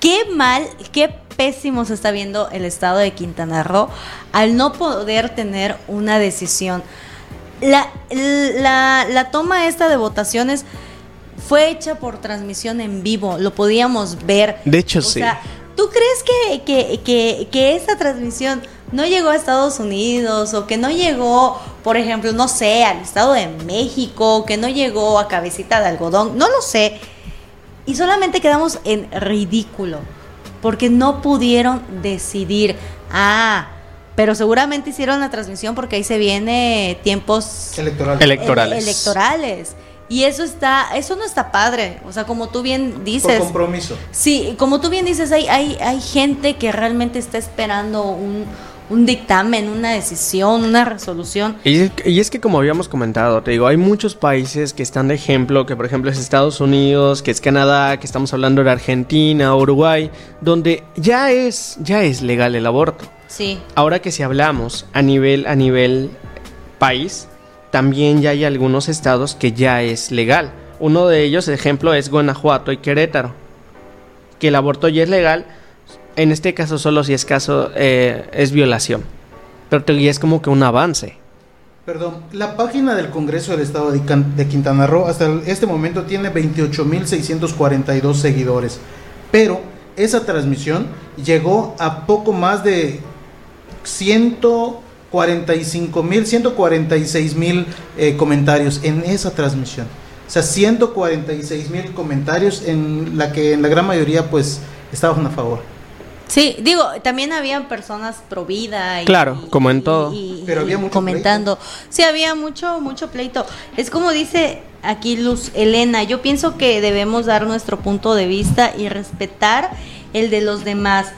qué mal, qué pésimo se está viendo el estado de Quintana Roo al no poder tener una decisión. La, la, la toma esta de votaciones fue hecha por transmisión en vivo, lo podíamos ver.
De hecho,
O
sí.
sea, ¿tú crees que, que, que, que esta transmisión no llegó a Estados Unidos o que no llegó, por ejemplo, no sé, al Estado de México, que no llegó a Cabecita de Algodón? No lo sé. Y solamente quedamos en ridículo, porque no pudieron decidir. Ah, pero seguramente hicieron la transmisión porque ahí se viene tiempos
Electoral.
Electorales.
ele- electorales. Y eso está, eso no está padre. O sea, como tú bien
por
dices,
compromiso.
Sí, como tú bien dices, hay, hay, hay gente que realmente está esperando un, un dictamen, una decisión, una resolución.
Y es, y es que como habíamos comentado, te digo, hay muchos países que están de ejemplo, que por ejemplo es Estados Unidos, que es Canadá, que estamos hablando de Argentina, Uruguay, donde ya es, ya es legal el aborto.
Sí.
Ahora que si hablamos a nivel, a nivel país, también ya hay algunos estados que ya es legal. Uno de ellos, ejemplo, es Guanajuato y Querétaro. Que el aborto ya es legal, en este caso solo si es caso, eh, es violación. Pero te- ya es como que un avance.
Perdón, la página del Congreso del Estado de, de Quintana Roo hasta este momento tiene 28.642 seguidores, pero esa transmisión llegó a poco más de 145.000, 146.000 eh, comentarios en esa transmisión. O sea, 146.000 comentarios en la que en la gran mayoría pues estaban a favor.
Sí, digo, también había personas pro vida. Y,
claro, como en todo.
Pero había mucho
comentando. Sí, había mucho, mucho pleito. Es como dice aquí Luz Elena, yo pienso que debemos dar nuestro punto de vista y respetar el de los demás,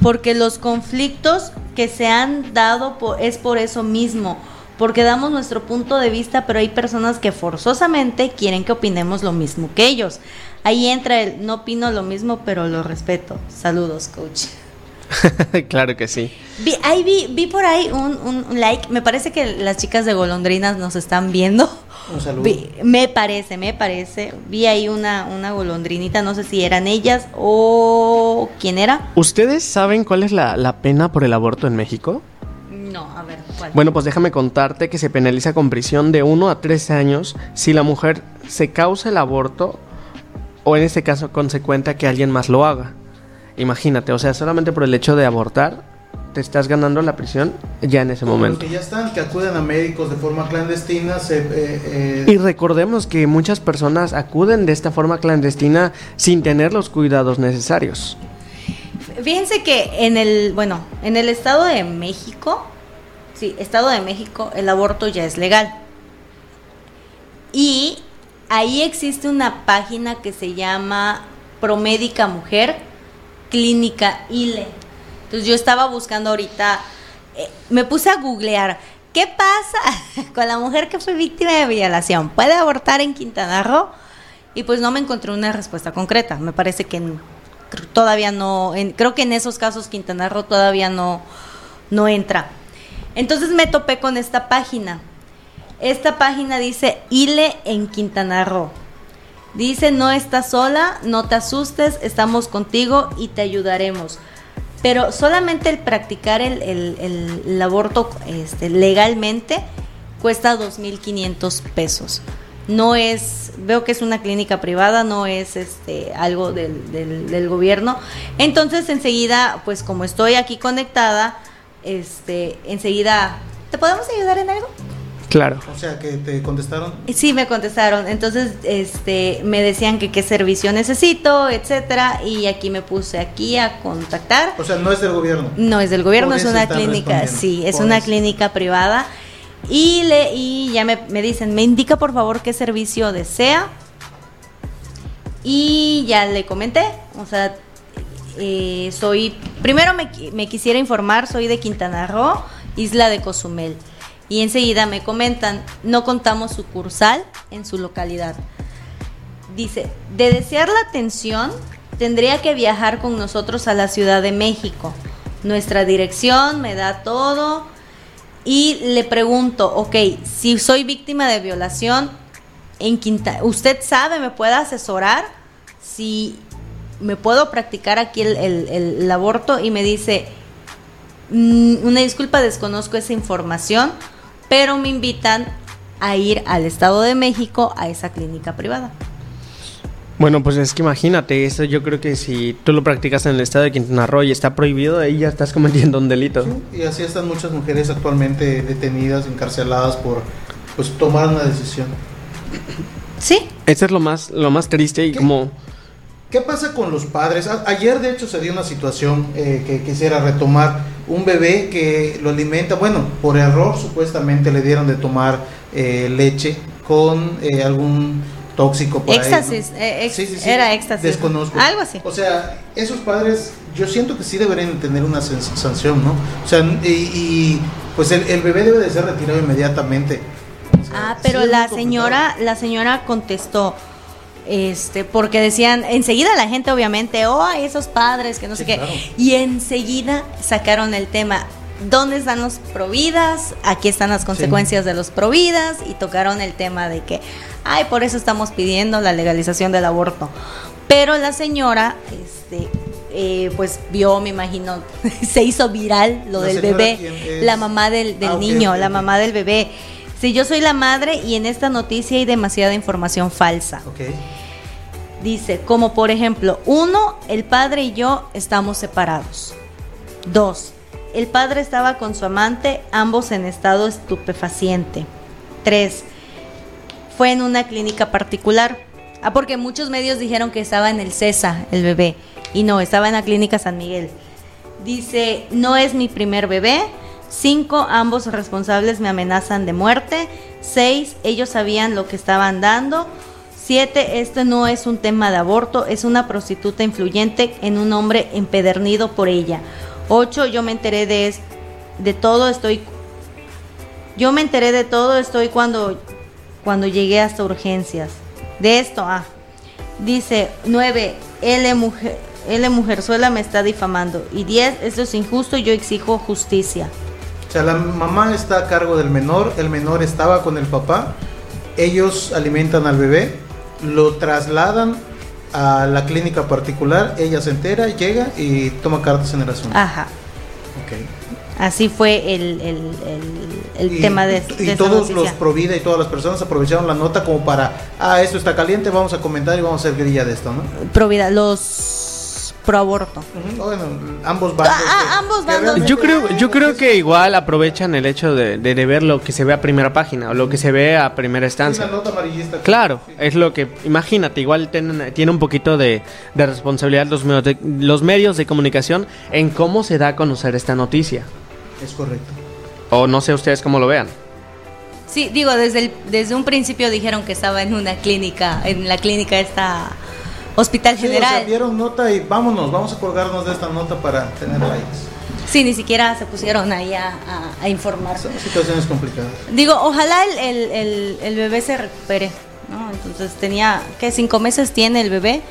porque los conflictos se han dado es por eso mismo, porque damos nuestro punto de vista, pero hay personas que forzosamente quieren que opinemos lo mismo que ellos. Ahí entra el no opino lo mismo, pero lo respeto. Saludos, coach.
claro que sí.
Vi, ahí vi, vi por ahí un, un, like. Me parece que las chicas de golondrinas nos están viendo.
Un saludo.
me parece, me parece. Vi ahí una, una golondrinita, no sé si eran ellas o quién era.
¿Ustedes saben cuál es la, la pena por el aborto en México?
No, a ver, ¿cuál?
Bueno, pues déjame contarte que se penaliza con prisión de 1 a 3 años si la mujer se causa el aborto o en este caso consecuente que alguien más lo haga. Imagínate, o sea, solamente por el hecho de abortar, te estás ganando la prisión ya en ese momento.
que ya están, que acuden a médicos de forma clandestina. Se, eh, eh,
Y recordemos que muchas personas acuden de esta forma clandestina sin tener los cuidados necesarios.
Fíjense que en el, bueno, en el Estado de México, sí, Estado de México, el aborto ya es legal. Y ahí existe una página que se llama Promédica Mujer Clínica ILE. Entonces yo estaba buscando ahorita, eh, me puse a googlear, ¿qué pasa con la mujer que fue víctima de violación? ¿Puede abortar en Quintana Roo? Y pues no me encontré una respuesta concreta. Me parece que todavía no, creo que en esos casos Quintana Roo todavía no, no entra. Entonces me topé con esta página. Esta página dice ILE en Quintana Roo. Dice, no estás sola, no te asustes, estamos contigo y te ayudaremos. Pero solamente el practicar el, aborto este, legalmente cuesta 2.500 pesos. No es, veo que es una clínica privada, no es este, algo del, del, gobierno. Entonces enseguida, pues como estoy aquí conectada, este, enseguida, ¿te podemos ayudar en algo?
Claro.
O sea, que te contestaron.
Sí, me contestaron. Entonces, este, me decían que qué servicio necesito, etcétera, y aquí me puse aquí a contactar.
O sea, no es del gobierno.
No es del gobierno, es una clínica, sí, es una clínica privada. Y le y ya me, dicen, me indica por favor qué servicio desea. Y ya le comenté, o sea, eh, soy, primero me, me quisiera informar, soy de Quintana Roo, isla de Cozumel y enseguida me comentan, no contamos sucursal en su localidad. Dice, de desear la atención, tendría que viajar con nosotros a la Ciudad de México. Nuestra dirección me da todo y le pregunto, ok, si soy víctima de violación, en Quinta, ¿usted sabe, me puede asesorar si me puedo practicar aquí el, aborto? Y me dice, mm, una disculpa, desconozco esa información pero me invitan a ir al Estado de México a esa clínica privada.
Bueno, pues es que imagínate, eso yo creo que si tú lo practicas en el estado de Quintana Roo y está prohibido, ahí ya estás cometiendo un delito.
y así están muchas mujeres actualmente detenidas, encarceladas por pues tomar una decisión.
Sí.
Eso es lo más, lo más triste y como...
¿Qué pasa con los padres? ayer de hecho se dio una situación eh, que quisiera retomar un bebé que lo alimenta, bueno, por error supuestamente le dieron de tomar eh, leche con eh, algún tóxico
por éxtasis, eh, era éxtasis.
Desconozco.
Algo así.
O sea, esos padres, yo siento que sí deberían tener una sanción, ¿no? O sea, y, pues el, bebé debe de ser retirado inmediatamente.
ah, pero la señora, la señora contestó, este, porque decían, enseguida la gente obviamente, oh, esos padres, que no sé qué, y enseguida sacaron el tema, ¿dónde están los providas? Aquí están las consecuencias de los providas, y tocaron el tema de que, ay, por eso estamos pidiendo la legalización del aborto. Pero la señora, este, eh, pues vio, me imagino, se hizo viral lo del bebé, la mamá del, ah, niño, la mamá del bebé. Si yo soy la madre y en esta noticia hay demasiada información falsa. Dice, como por ejemplo, uno, el padre y yo estamos separados. Dos, el padre estaba con su amante, ambos en estado estupefaciente. Tres, fue en una clínica particular. Ah, porque muchos medios dijeron que estaba en el CESA, el bebé, y no, estaba en la clínica San Miguel. Dice, no es mi primer bebé. Cinco, ambos responsables me amenazan de muerte. Seis, ellos sabían lo que estaban dando. Siete, este no es un tema de aborto, es una prostituta influyente en un hombre empedernido por ella. Ocho, yo me enteré de, de todo, estoy... Yo me enteré de todo, estoy cuando, cuando llegué hasta urgencias. De esto, ah. Dice, nueve, L mujer, L mujerzuela me está difamando. Y diez, esto es injusto, yo exijo justicia.
O sea, la mamá está a cargo del menor, el menor estaba con el papá, ellos alimentan al bebé, lo trasladan a la clínica particular, ella se entera, llega y toma cartas en el asunto.
Ajá.
Okay.
Así fue el, el, el, el tema de,
de Y todos los Provida y todas las personas aprovecharon la nota como para, ah, esto está caliente, vamos a comentar y vamos a hacer grilla de esto, ¿no?
Provida, los pro aborto.
Bueno, ambos bandos.
Ah, ambos bandos.
Yo creo, yo creo que igual aprovechan el hecho de, de, ver lo que se ve a primera página o lo que se ve a primera estancia.
Una nota amarillista.
Claro, es lo que, imagínate, igual tienen, tiene un poquito de, de responsabilidad los medios de, los medios de comunicación en cómo se da a conocer esta noticia.
Es correcto.
O no sé ustedes cómo lo vean.
Sí, digo, desde, el, desde un principio dijeron que estaba en una clínica, en la clínica esta Hospital
sí,
General.
O sea, dieron nota y vámonos, vamos a colgarnos de esta nota para tener likes.
Sí, ni siquiera se pusieron ahí a, a, a informar.
Son situaciones complicadas.
Digo, ojalá el, el, el, el bebé se recupere, ¿no? Entonces tenía, ¿qué? ¿Cinco meses tiene el bebé?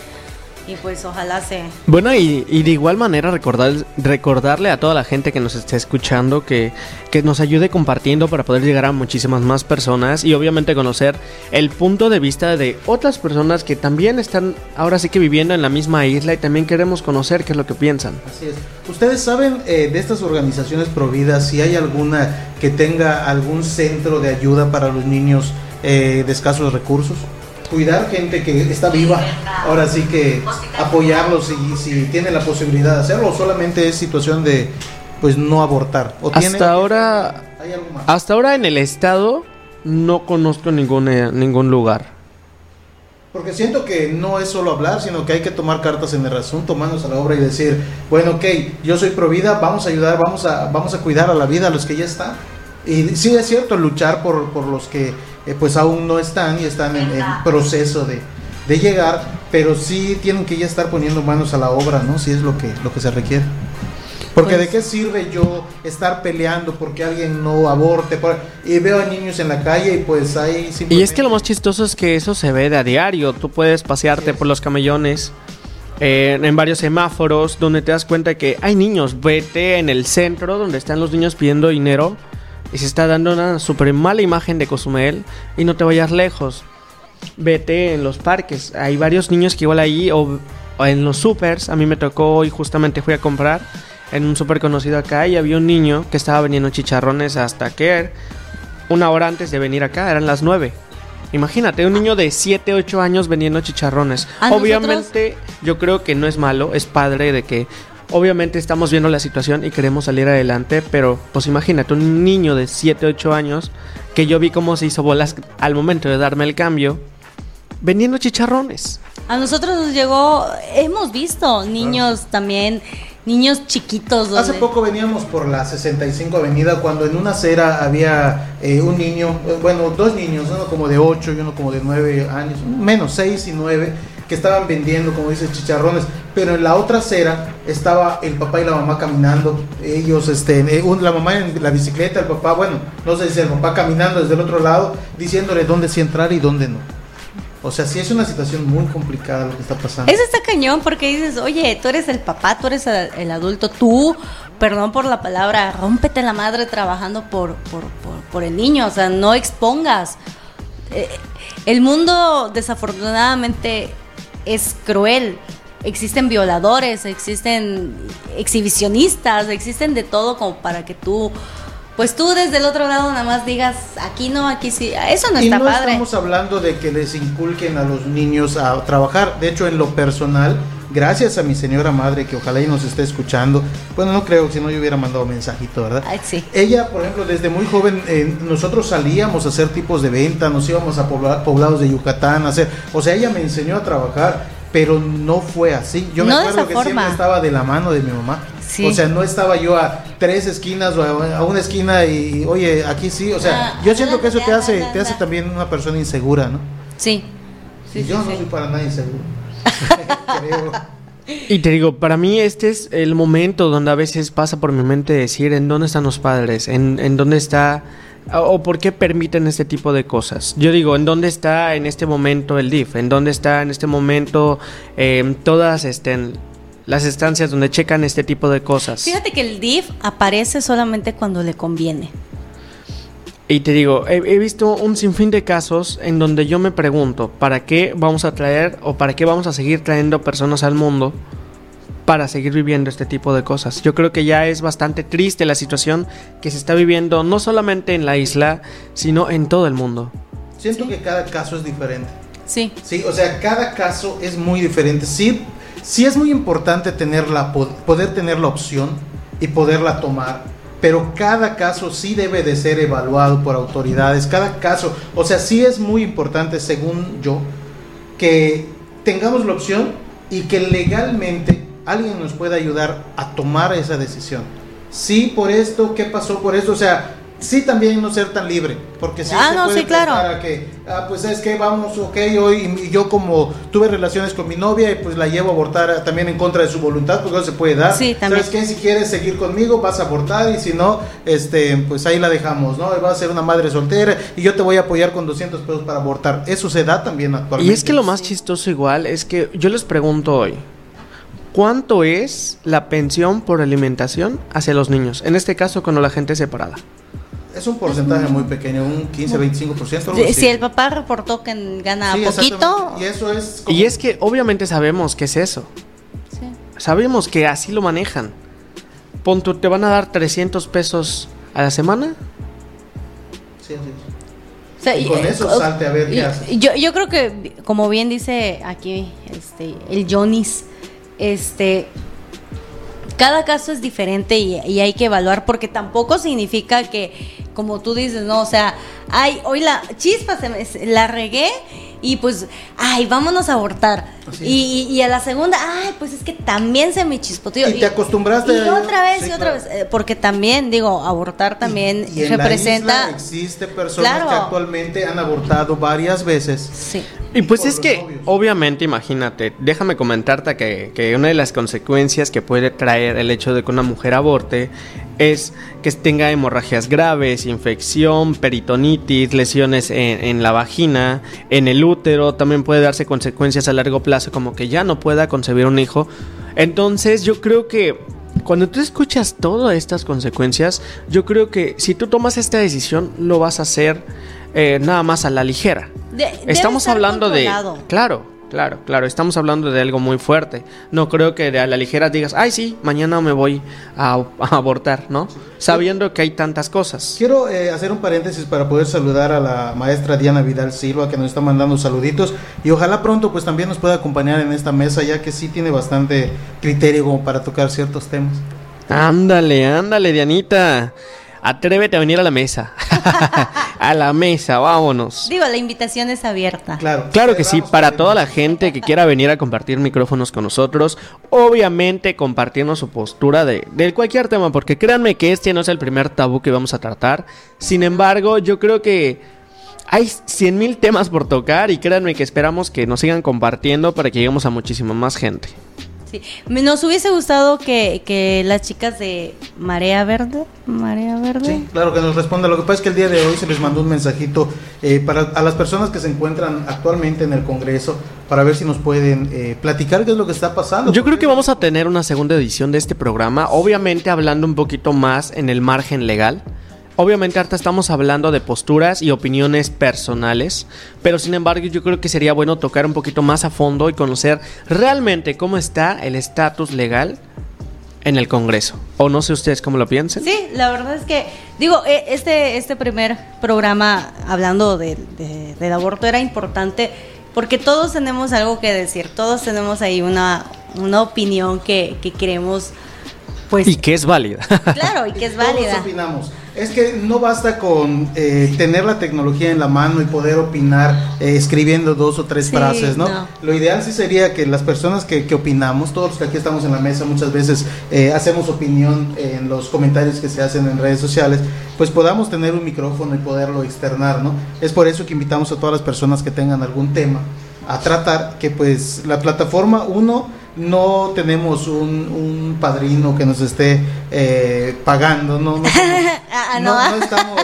Y pues ojalá se...
Bueno, y, y, de igual manera recordar, recordarle a toda la gente que nos esté escuchando que, que nos ayude compartiendo para poder llegar a muchísimas más personas y obviamente conocer el punto de vista de otras personas que también están ahora sí que viviendo en la misma isla y también queremos conocer qué es lo que piensan.
Así es. ¿Ustedes saben eh, de estas organizaciones providas si hay alguna que tenga algún centro de ayuda para los niños eh, de escasos recursos? Cuidar gente que está viva, ahora sí que apoyarlos si, si tienen la posibilidad de hacerlo, o solamente es situación de pues no abortar. ¿O
hasta
tiene,
ahora,
¿hay algo más?
hasta ahora en el estado no conozco ningún, eh, ningún lugar.
Porque siento que no es solo hablar, sino que hay que tomar cartas en el asunto, manos a la obra y decir, bueno, ok, yo soy pro vida, vamos a ayudar, vamos a, vamos a cuidar a la vida, a los que ya están. Y sí es cierto, luchar por, por los que eh, pues aún no están y están en, en proceso de, de, llegar, pero sí tienen que ya estar poniendo manos a la obra, ¿no? Si es lo que, lo que se requiere. Porque pues, de qué sirve yo estar peleando porque alguien no aborte por, y veo a niños en la calle y pues ahí
simplemente... Y es que lo más chistoso es que eso se ve de a diario, tú puedes pasearte sí, por los camellones. Eh, en varios semáforos donde te das cuenta que hay niños, vete en el centro donde están los niños pidiendo dinero y se está dando una súper mala imagen de Cozumel y no te vayas lejos. Vete en los parques, hay varios niños que igual ahí o, o en los supers, a mí me tocó hoy justamente fui a comprar en un super conocido acá y había un niño que estaba vendiendo chicharrones hasta que una hora antes de venir acá, eran las 9. Imagínate, un niño de 7, 8 años vendiendo chicharrones. Obviamente, nosotros? yo creo que no es malo, es padre de que obviamente estamos viendo la situación y queremos salir adelante, pero pues imagínate, un niño de 7, 8 años que yo vi cómo se hizo bolas al momento de darme el cambio, vendiendo chicharrones.
A nosotros nos llegó, hemos visto niños ah. también niños chiquitos.
Donde... Hace poco veníamos por la 65 Avenida cuando en una acera había eh, un niño, bueno, dos niños, uno como de 8 y uno como de 9 años, menos 6 y 9, que estaban vendiendo, como dice, chicharrones, pero en la otra acera estaba el papá y la mamá caminando, ellos, este, eh, la mamá en la bicicleta, el papá, bueno, no sé si el papá caminando desde el otro lado, diciéndole dónde sí entrar y dónde no. O sea, sí es una situación muy complicada lo que está pasando.
Eso está cañón porque dices, oye, tú eres el papá, tú eres el, el adulto, tú, perdón por la palabra, rómpete la madre trabajando por, por, por, por el niño, o sea, no expongas. Eh, el mundo desafortunadamente es cruel. Existen violadores, existen exhibicionistas, existen de todo como para que tú pues tú desde el otro lado nada más digas, aquí no, aquí sí, eso no
y
está
no
padre.
estamos hablando de que les inculquen a los niños a trabajar, de hecho en lo personal, gracias a mi señora madre que ojalá y nos esté escuchando, bueno no creo, si no yo hubiera mandado mensajito, ¿verdad?
Ay, sí.
Ella, por ejemplo, desde muy joven, eh, nosotros salíamos a hacer tipos de venta, nos íbamos a poblar, poblados de Yucatán, a hacer, o sea, ella me enseñó a trabajar, pero no fue así. Yo
no
me acuerdo que
forma.
siempre estaba de la mano de mi mamá.
Sí.
O sea, no estaba yo a tres esquinas o a, una esquina y, oye, aquí sí. O sea,
Ah,
yo siento que eso te hace, te hace también una persona insegura, ¿no?
Sí. Sí,
Y yo
sí,
no
sí.
soy para nada inseguro. Creo.
Y te digo, para mí este es el momento donde a veces pasa por mi mente decir en dónde están los padres, en, en dónde está o por qué permiten este tipo de cosas. Yo digo, en dónde está en este momento el DIF, en dónde está en este momento eh, todas estén las estancias donde checan este tipo de cosas.
Fíjate que el DIF aparece solamente cuando le conviene.
Y te digo, he, he visto un sinfín de casos en donde yo me pregunto, ¿para qué vamos a traer o para qué vamos a seguir trayendo personas al mundo para seguir viviendo este tipo de cosas? Yo creo que ya es bastante triste la situación que se está viviendo no solamente en la isla, sino en todo el mundo.
Siento que cada caso es diferente.
Sí.
Sí, o sea, cada caso es muy diferente. Sí, sí es muy importante tener la, po- poder tener la opción y poderla tomar, pero cada caso sí debe de ser evaluado por autoridades. Cada caso, o sea, sí es muy importante, según yo, que tengamos la opción y que legalmente alguien nos pueda ayudar a tomar esa decisión. Sí, por esto, ¿qué pasó por esto? O sea, sí también no ser tan libre, porque sí
Ah,
se
no,
puede
sí, claro.
a que, ah, pues es que vamos, ok, hoy y yo como tuve relaciones con mi novia y pues la llevo a abortar ah, también en contra de su voluntad, porque no se puede dar.
Sí, también.
¿Sabes qué? Si quieres seguir conmigo, vas a abortar y si no, este, pues ahí la dejamos, ¿no? Va a ser una madre soltera y yo te voy a apoyar con 200 pesos para abortar. Eso se da también actualmente.
Y es que lo más chistoso igual es que yo les pregunto hoy, ¿cuánto es la pensión por alimentación hacia los niños? En este caso, cuando la gente es separada.
Es un porcentaje muy pequeño, un 15, 25%. algo
Si,
así.
si el papá reportó que gana
Sí,
poquito.
Y eso es... como-
Y es que obviamente sabemos que es eso.
Sí.
Sabemos que así lo manejan. Pon te van a dar 300 pesos a la semana.
Sí, así es.
O sea,
Y con
eh,
eso salte a ver qué
y-
haces.
Yo, yo creo que, como bien dice aquí este, el Jonis, este, cada caso es diferente y, hay que evaluar porque tampoco significa que, como tú dices, no, o sea, ay, hoy la chispa se me, la regué y pues, ay, vámonos a abortar. Y, y- y a la segunda, ay, pues es que también se me chispoteó.
Y te acostumbraste
Y
a-
otra vez,
sí,
y otra
claro.
vez, eh, porque también, digo, abortar también
Y- y en la
representa...
isla existe personas
Claro.
que actualmente han abortado varias veces.
Sí.
Y pues
Por
es que,
novios.
obviamente, imagínate, déjame comentarte que, que una de las consecuencias que puede traer el hecho de que una mujer aborte es que tenga hemorragias graves, infección, peritonitis, lesiones en, en la vagina, en el útero, también puede darse consecuencias a largo plazo como que ya no pueda concebir un hijo. Entonces yo creo que cuando tú escuchas todas estas consecuencias, yo creo que si tú tomas esta decisión lo vas a hacer eh, nada más a la ligera.
De-
Estamos hablando de... Claro, claro, claro. Estamos hablando de algo muy fuerte. No creo que de a la ligera digas, ay sí, mañana me voy a, a abortar, ¿no? Sabiendo que hay tantas cosas.
Quiero eh, hacer un paréntesis para poder saludar a la maestra Diana Vidal Silva que nos está mandando saluditos y ojalá pronto pues también nos pueda acompañar en esta mesa ya que sí tiene bastante criterio como para tocar ciertos temas.
Ándale, ándale, Dianita. Atrévete a venir a la mesa. a la mesa, vámonos.
Digo, la invitación es abierta.
Claro.
Claro que sí, para toda la gente que quiera venir a compartir micrófonos con nosotros, obviamente compartirnos su postura de, de cualquier tema, porque créanme que este no es el primer tabú que vamos a tratar. Sin embargo, yo creo que hay 100 mil temas por tocar y créanme que esperamos que nos sigan compartiendo para que lleguemos a muchísima más gente.
Sí. Me- Nos hubiese gustado que, que las chicas de Marea Verde, Marea Verde,
Sí, claro que nos responda. Lo que pasa es que el día de hoy se les mandó un mensajito eh, para a las personas que se encuentran actualmente en el Congreso para ver si nos pueden eh, platicar qué es lo que está pasando.
Yo creo que vamos a tener una segunda edición de este programa, obviamente hablando un poquito más en el margen legal. Obviamente ahorita estamos hablando de posturas y opiniones personales, pero sin embargo yo creo que sería bueno tocar un poquito más a fondo y conocer realmente cómo está el estatus legal en el Congreso. O no sé ustedes cómo lo piensen.
Sí, la verdad es que, digo, eh, este, este primer programa hablando de- de- del aborto era importante porque todos tenemos algo que decir, todos tenemos ahí una, una opinión que, que queremos, pues,
Y que es válida.
claro, y que es
Todos
válida.
opinamos. Es que no basta con eh, tener la tecnología en la mano y poder opinar eh, escribiendo dos o tres
Sí,
frases, ¿no?
no.
Lo ideal sí sería que las personas que, que opinamos, todos los que aquí estamos en la mesa, muchas veces eh, hacemos opinión en los comentarios que se hacen en redes sociales, pues podamos tener un micrófono y poderlo externar, ¿no? Es por eso que invitamos a todas las personas que tengan algún tema a tratar, que pues la plataforma, uno, no tenemos un, un padrino que nos esté eh, pagando, no, no, somos-
Ah,
no,
no.
no estamos,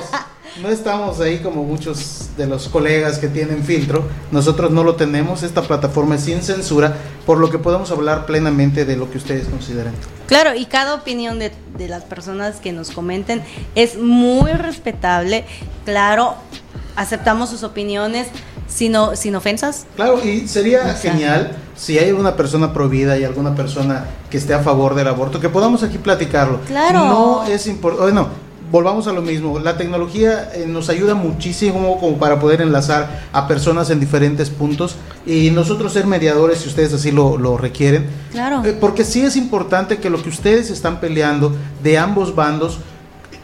no estamos ahí como muchos de los colegas que tienen filtro. Nosotros no lo tenemos. Esta plataforma es sin censura, por lo que podemos hablar plenamente de lo que ustedes consideren.
Claro, y cada opinión de, de las personas que nos comenten es muy respetable. Claro, aceptamos sus opiniones sin, o- sin ofensas.
Claro, y sería genial si hay alguna persona provida y alguna persona que esté a favor del aborto, que podamos aquí platicarlo.
Claro.
No es importante, bueno, volvamos a lo mismo. La tecnología eh, nos ayuda muchísimo como para poder enlazar a personas en diferentes puntos y nosotros ser mediadores si ustedes así lo, lo requieren.
Claro.
Eh, porque sí es importante que lo que ustedes están peleando de ambos bandos,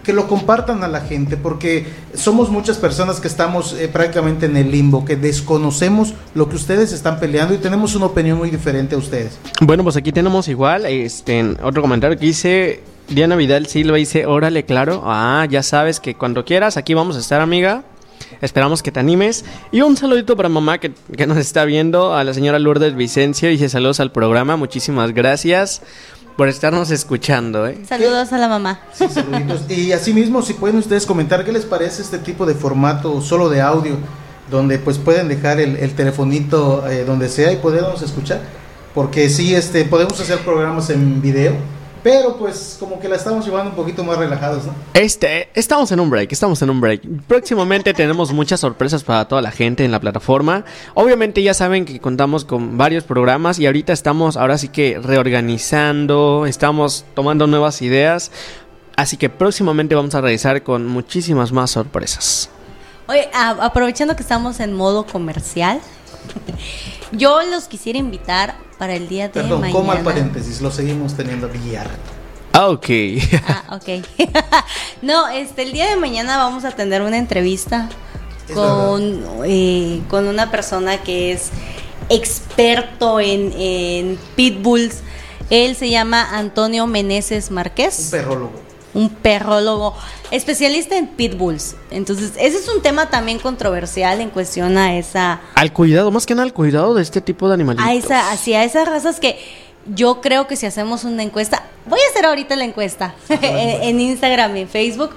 que lo compartan a la gente, porque somos muchas personas que estamos eh, prácticamente en el limbo, que desconocemos lo que ustedes están peleando y tenemos una opinión muy diferente a ustedes.
Bueno, pues aquí tenemos igual, este, otro comentario que dice Diana Vidal Silva, dice, órale, claro, ah, ya sabes que cuando quieras, aquí vamos a estar, amiga. Esperamos que te animes. Y un saludito para mamá que, que nos está viendo, a la señora Lourdes Vicencio, dice saludos al programa, muchísimas gracias por estarnos escuchando, ¿eh?
Saludos a la mamá.
Sí, saluditos. y asimismo, si pueden ustedes comentar qué les parece este tipo de formato solo de audio, donde pues pueden dejar el, el telefonito eh, donde sea y podemos escuchar, porque sí, este, podemos hacer programas en video, pero pues como que la estamos llevando un poquito más relajados, ¿no?
Este, estamos en un break, estamos en un break. Próximamente tenemos muchas sorpresas para toda la gente en la plataforma. Obviamente ya saben que contamos con varios programas y ahorita estamos ahora sí que reorganizando, estamos tomando nuevas ideas. Así que próximamente vamos a regresar con muchísimas más sorpresas.
Oye, a- aprovechando que estamos en modo comercial, yo los quisiera invitar para el día de
Perdón,
mañana.
coma el paréntesis, lo seguimos teniendo billar.
Ah, ok.
Ah, ok. no, este, el día de mañana vamos a tener una entrevista con, eh, con una persona que es experto en, en pitbulls. Él se llama Antonio Meneses
Un
Márquez,
perrólogo.
Un perrólogo especialista en pitbulls. Entonces, ese es un tema también controversial en cuestión a esa
al cuidado, más que nada al cuidado de este tipo de animalitos.
a esa, hacia esas razas que yo creo que si hacemos una encuesta, voy a hacer ahorita la encuesta en, en Instagram y en Facebook.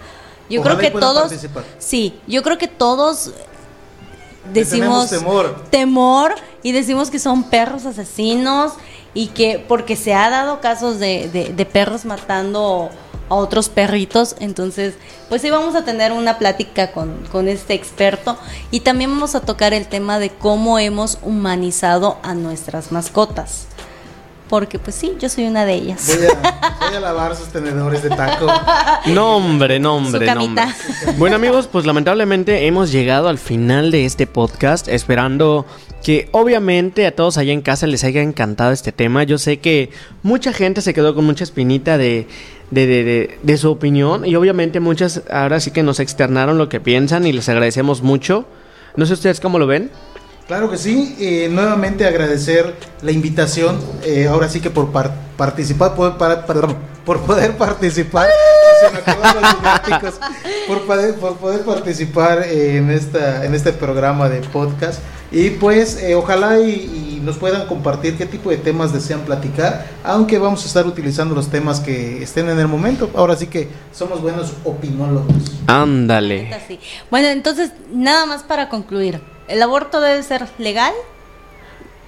Yo
Ojalá
creo que todos,
participar.
sí, yo creo que todos decimos
tenemos temor.
temor y decimos que son perros asesinos y que porque se ha dado casos de, de- de perros matando a otros perritos, entonces pues sí vamos a tener una plática con, con este experto y también vamos a tocar el tema de cómo hemos humanizado a nuestras mascotas. Porque pues sí, yo soy una de ellas.
Voy a, voy a lavar sus tenedores de taco.
No, hombre, no, hombre, no. Bueno, amigos, pues lamentablemente hemos llegado al final de este podcast, esperando que obviamente a todos allá en casa les haya encantado este tema. Yo sé que mucha gente se quedó con mucha espinita de, de, de, de- de su opinión y obviamente muchas ahora sí que nos externaron lo que piensan y les agradecemos mucho. No sé ustedes cómo lo ven.
Claro que sí, eh, nuevamente agradecer la invitación, eh, ahora sí que por par- participar, por, para- perdón, por poder participar, por, poder- por poder participar en, esta, en este programa de podcast y pues eh, ojalá y, y nos puedan compartir qué tipo de temas desean platicar, aunque vamos a estar utilizando los temas que estén en el momento, ahora sí que somos buenos opinólogos.
Ándale.
Bueno, entonces, nada más para concluir. ¿El aborto debe ser legal?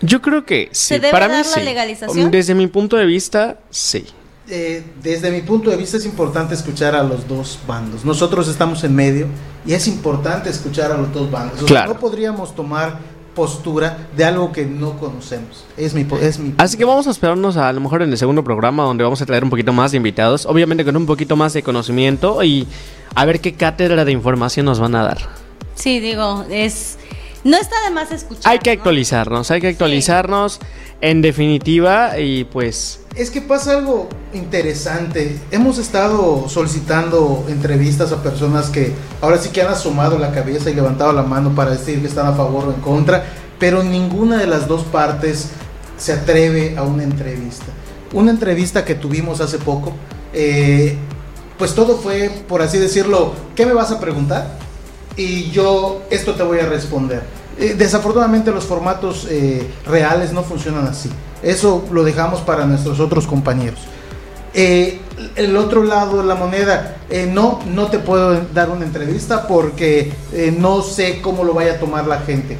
Yo creo que sí.
¿Se debe
para
dar
mí
la
sí.
legalización?
Desde mi punto de vista, sí.
Eh, desde mi punto de vista es importante escuchar a los dos bandos. Nosotros estamos en medio y es importante escuchar a los dos bandos. O sea,
Claro.
no podríamos tomar postura de algo que no conocemos. Es mi, es mi
Así que vamos a esperarnos a, a lo mejor en el segundo programa donde vamos a traer un poquito más de invitados, obviamente con un poquito más de conocimiento y a ver qué cátedra de información nos van a dar.
Sí, digo, es no está de más escuchar.
Hay que actualizarnos, hay que actualizarnos en definitiva y pues...
Es que pasa algo interesante. Hemos estado solicitando entrevistas a personas que ahora sí que han asomado la cabeza y levantado la mano para decir que están a favor o en contra, pero ninguna de las dos partes se atreve a una entrevista. Una entrevista que tuvimos hace poco, eh, pues todo fue, por así decirlo, ¿qué me vas a preguntar? Y yo esto te voy a responder. Eh, desafortunadamente los formatos eh, reales no funcionan así. Eso lo dejamos para nuestros otros compañeros. Eh, el otro lado de la moneda, no, no te puedo dar una entrevista porque no sé cómo lo vaya a tomar la gente.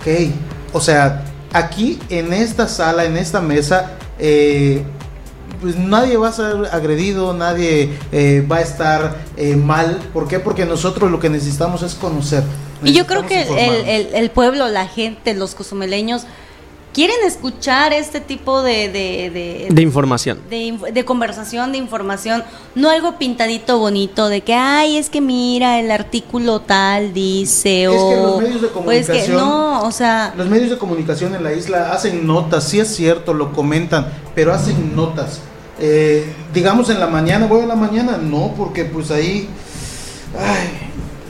Ok, o sea, aquí en esta sala, en esta mesa, pues nadie va a ser agredido, nadie va a estar mal. ¿Por qué? Porque nosotros lo que necesitamos es conocer.
Y yo creo que el, el, pueblo, la gente, los cozumeleños quieren escuchar este tipo de... De,
de, información.
De, conversación, de información, no algo pintadito bonito de que, ay, es que mira, el artículo tal dice, o... Es que
los medios de comunicación...
Pues que no, o sea...
Los medios de comunicación en la isla hacen notas, sí es cierto, lo comentan, pero hacen notas. Eh, digamos en la mañana, voy a la mañana, no, porque pues ahí... Ay,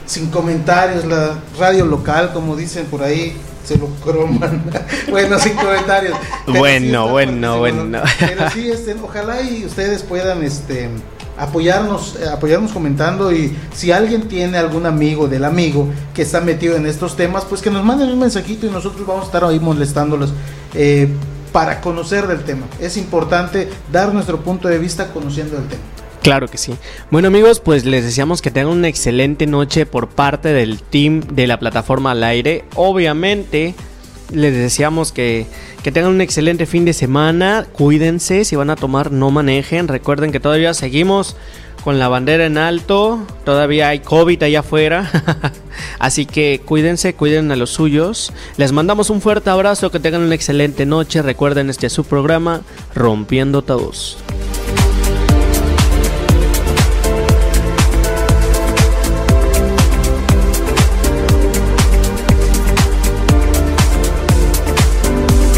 sin comentarios, la radio local, como dicen por ahí, se lo croman. bueno, sin comentarios.
bueno, bueno, bueno.
Pero sí, este, ojalá y ustedes puedan este apoyarnos, eh, apoyarnos comentando y si alguien tiene algún amigo del amigo que está metido en estos temas, pues que nos manden un mensajito y nosotros vamos a estar ahí molestándolos eh, para conocer del tema. Es importante dar nuestro punto de vista conociendo el tema.
Claro que sí. Bueno amigos, pues les deseamos que tengan una excelente noche por parte del team de la plataforma al aire. Obviamente les deseamos que, que, tengan un excelente fin de semana. Cuídense, si van a tomar no manejen. Recuerden que todavía seguimos con la bandera en alto. Todavía hay COVID allá afuera. Así que cuídense, cuiden a los suyos. Les mandamos un fuerte abrazo, que tengan una excelente noche. Recuerden este es su programa Rompiendo Tabús.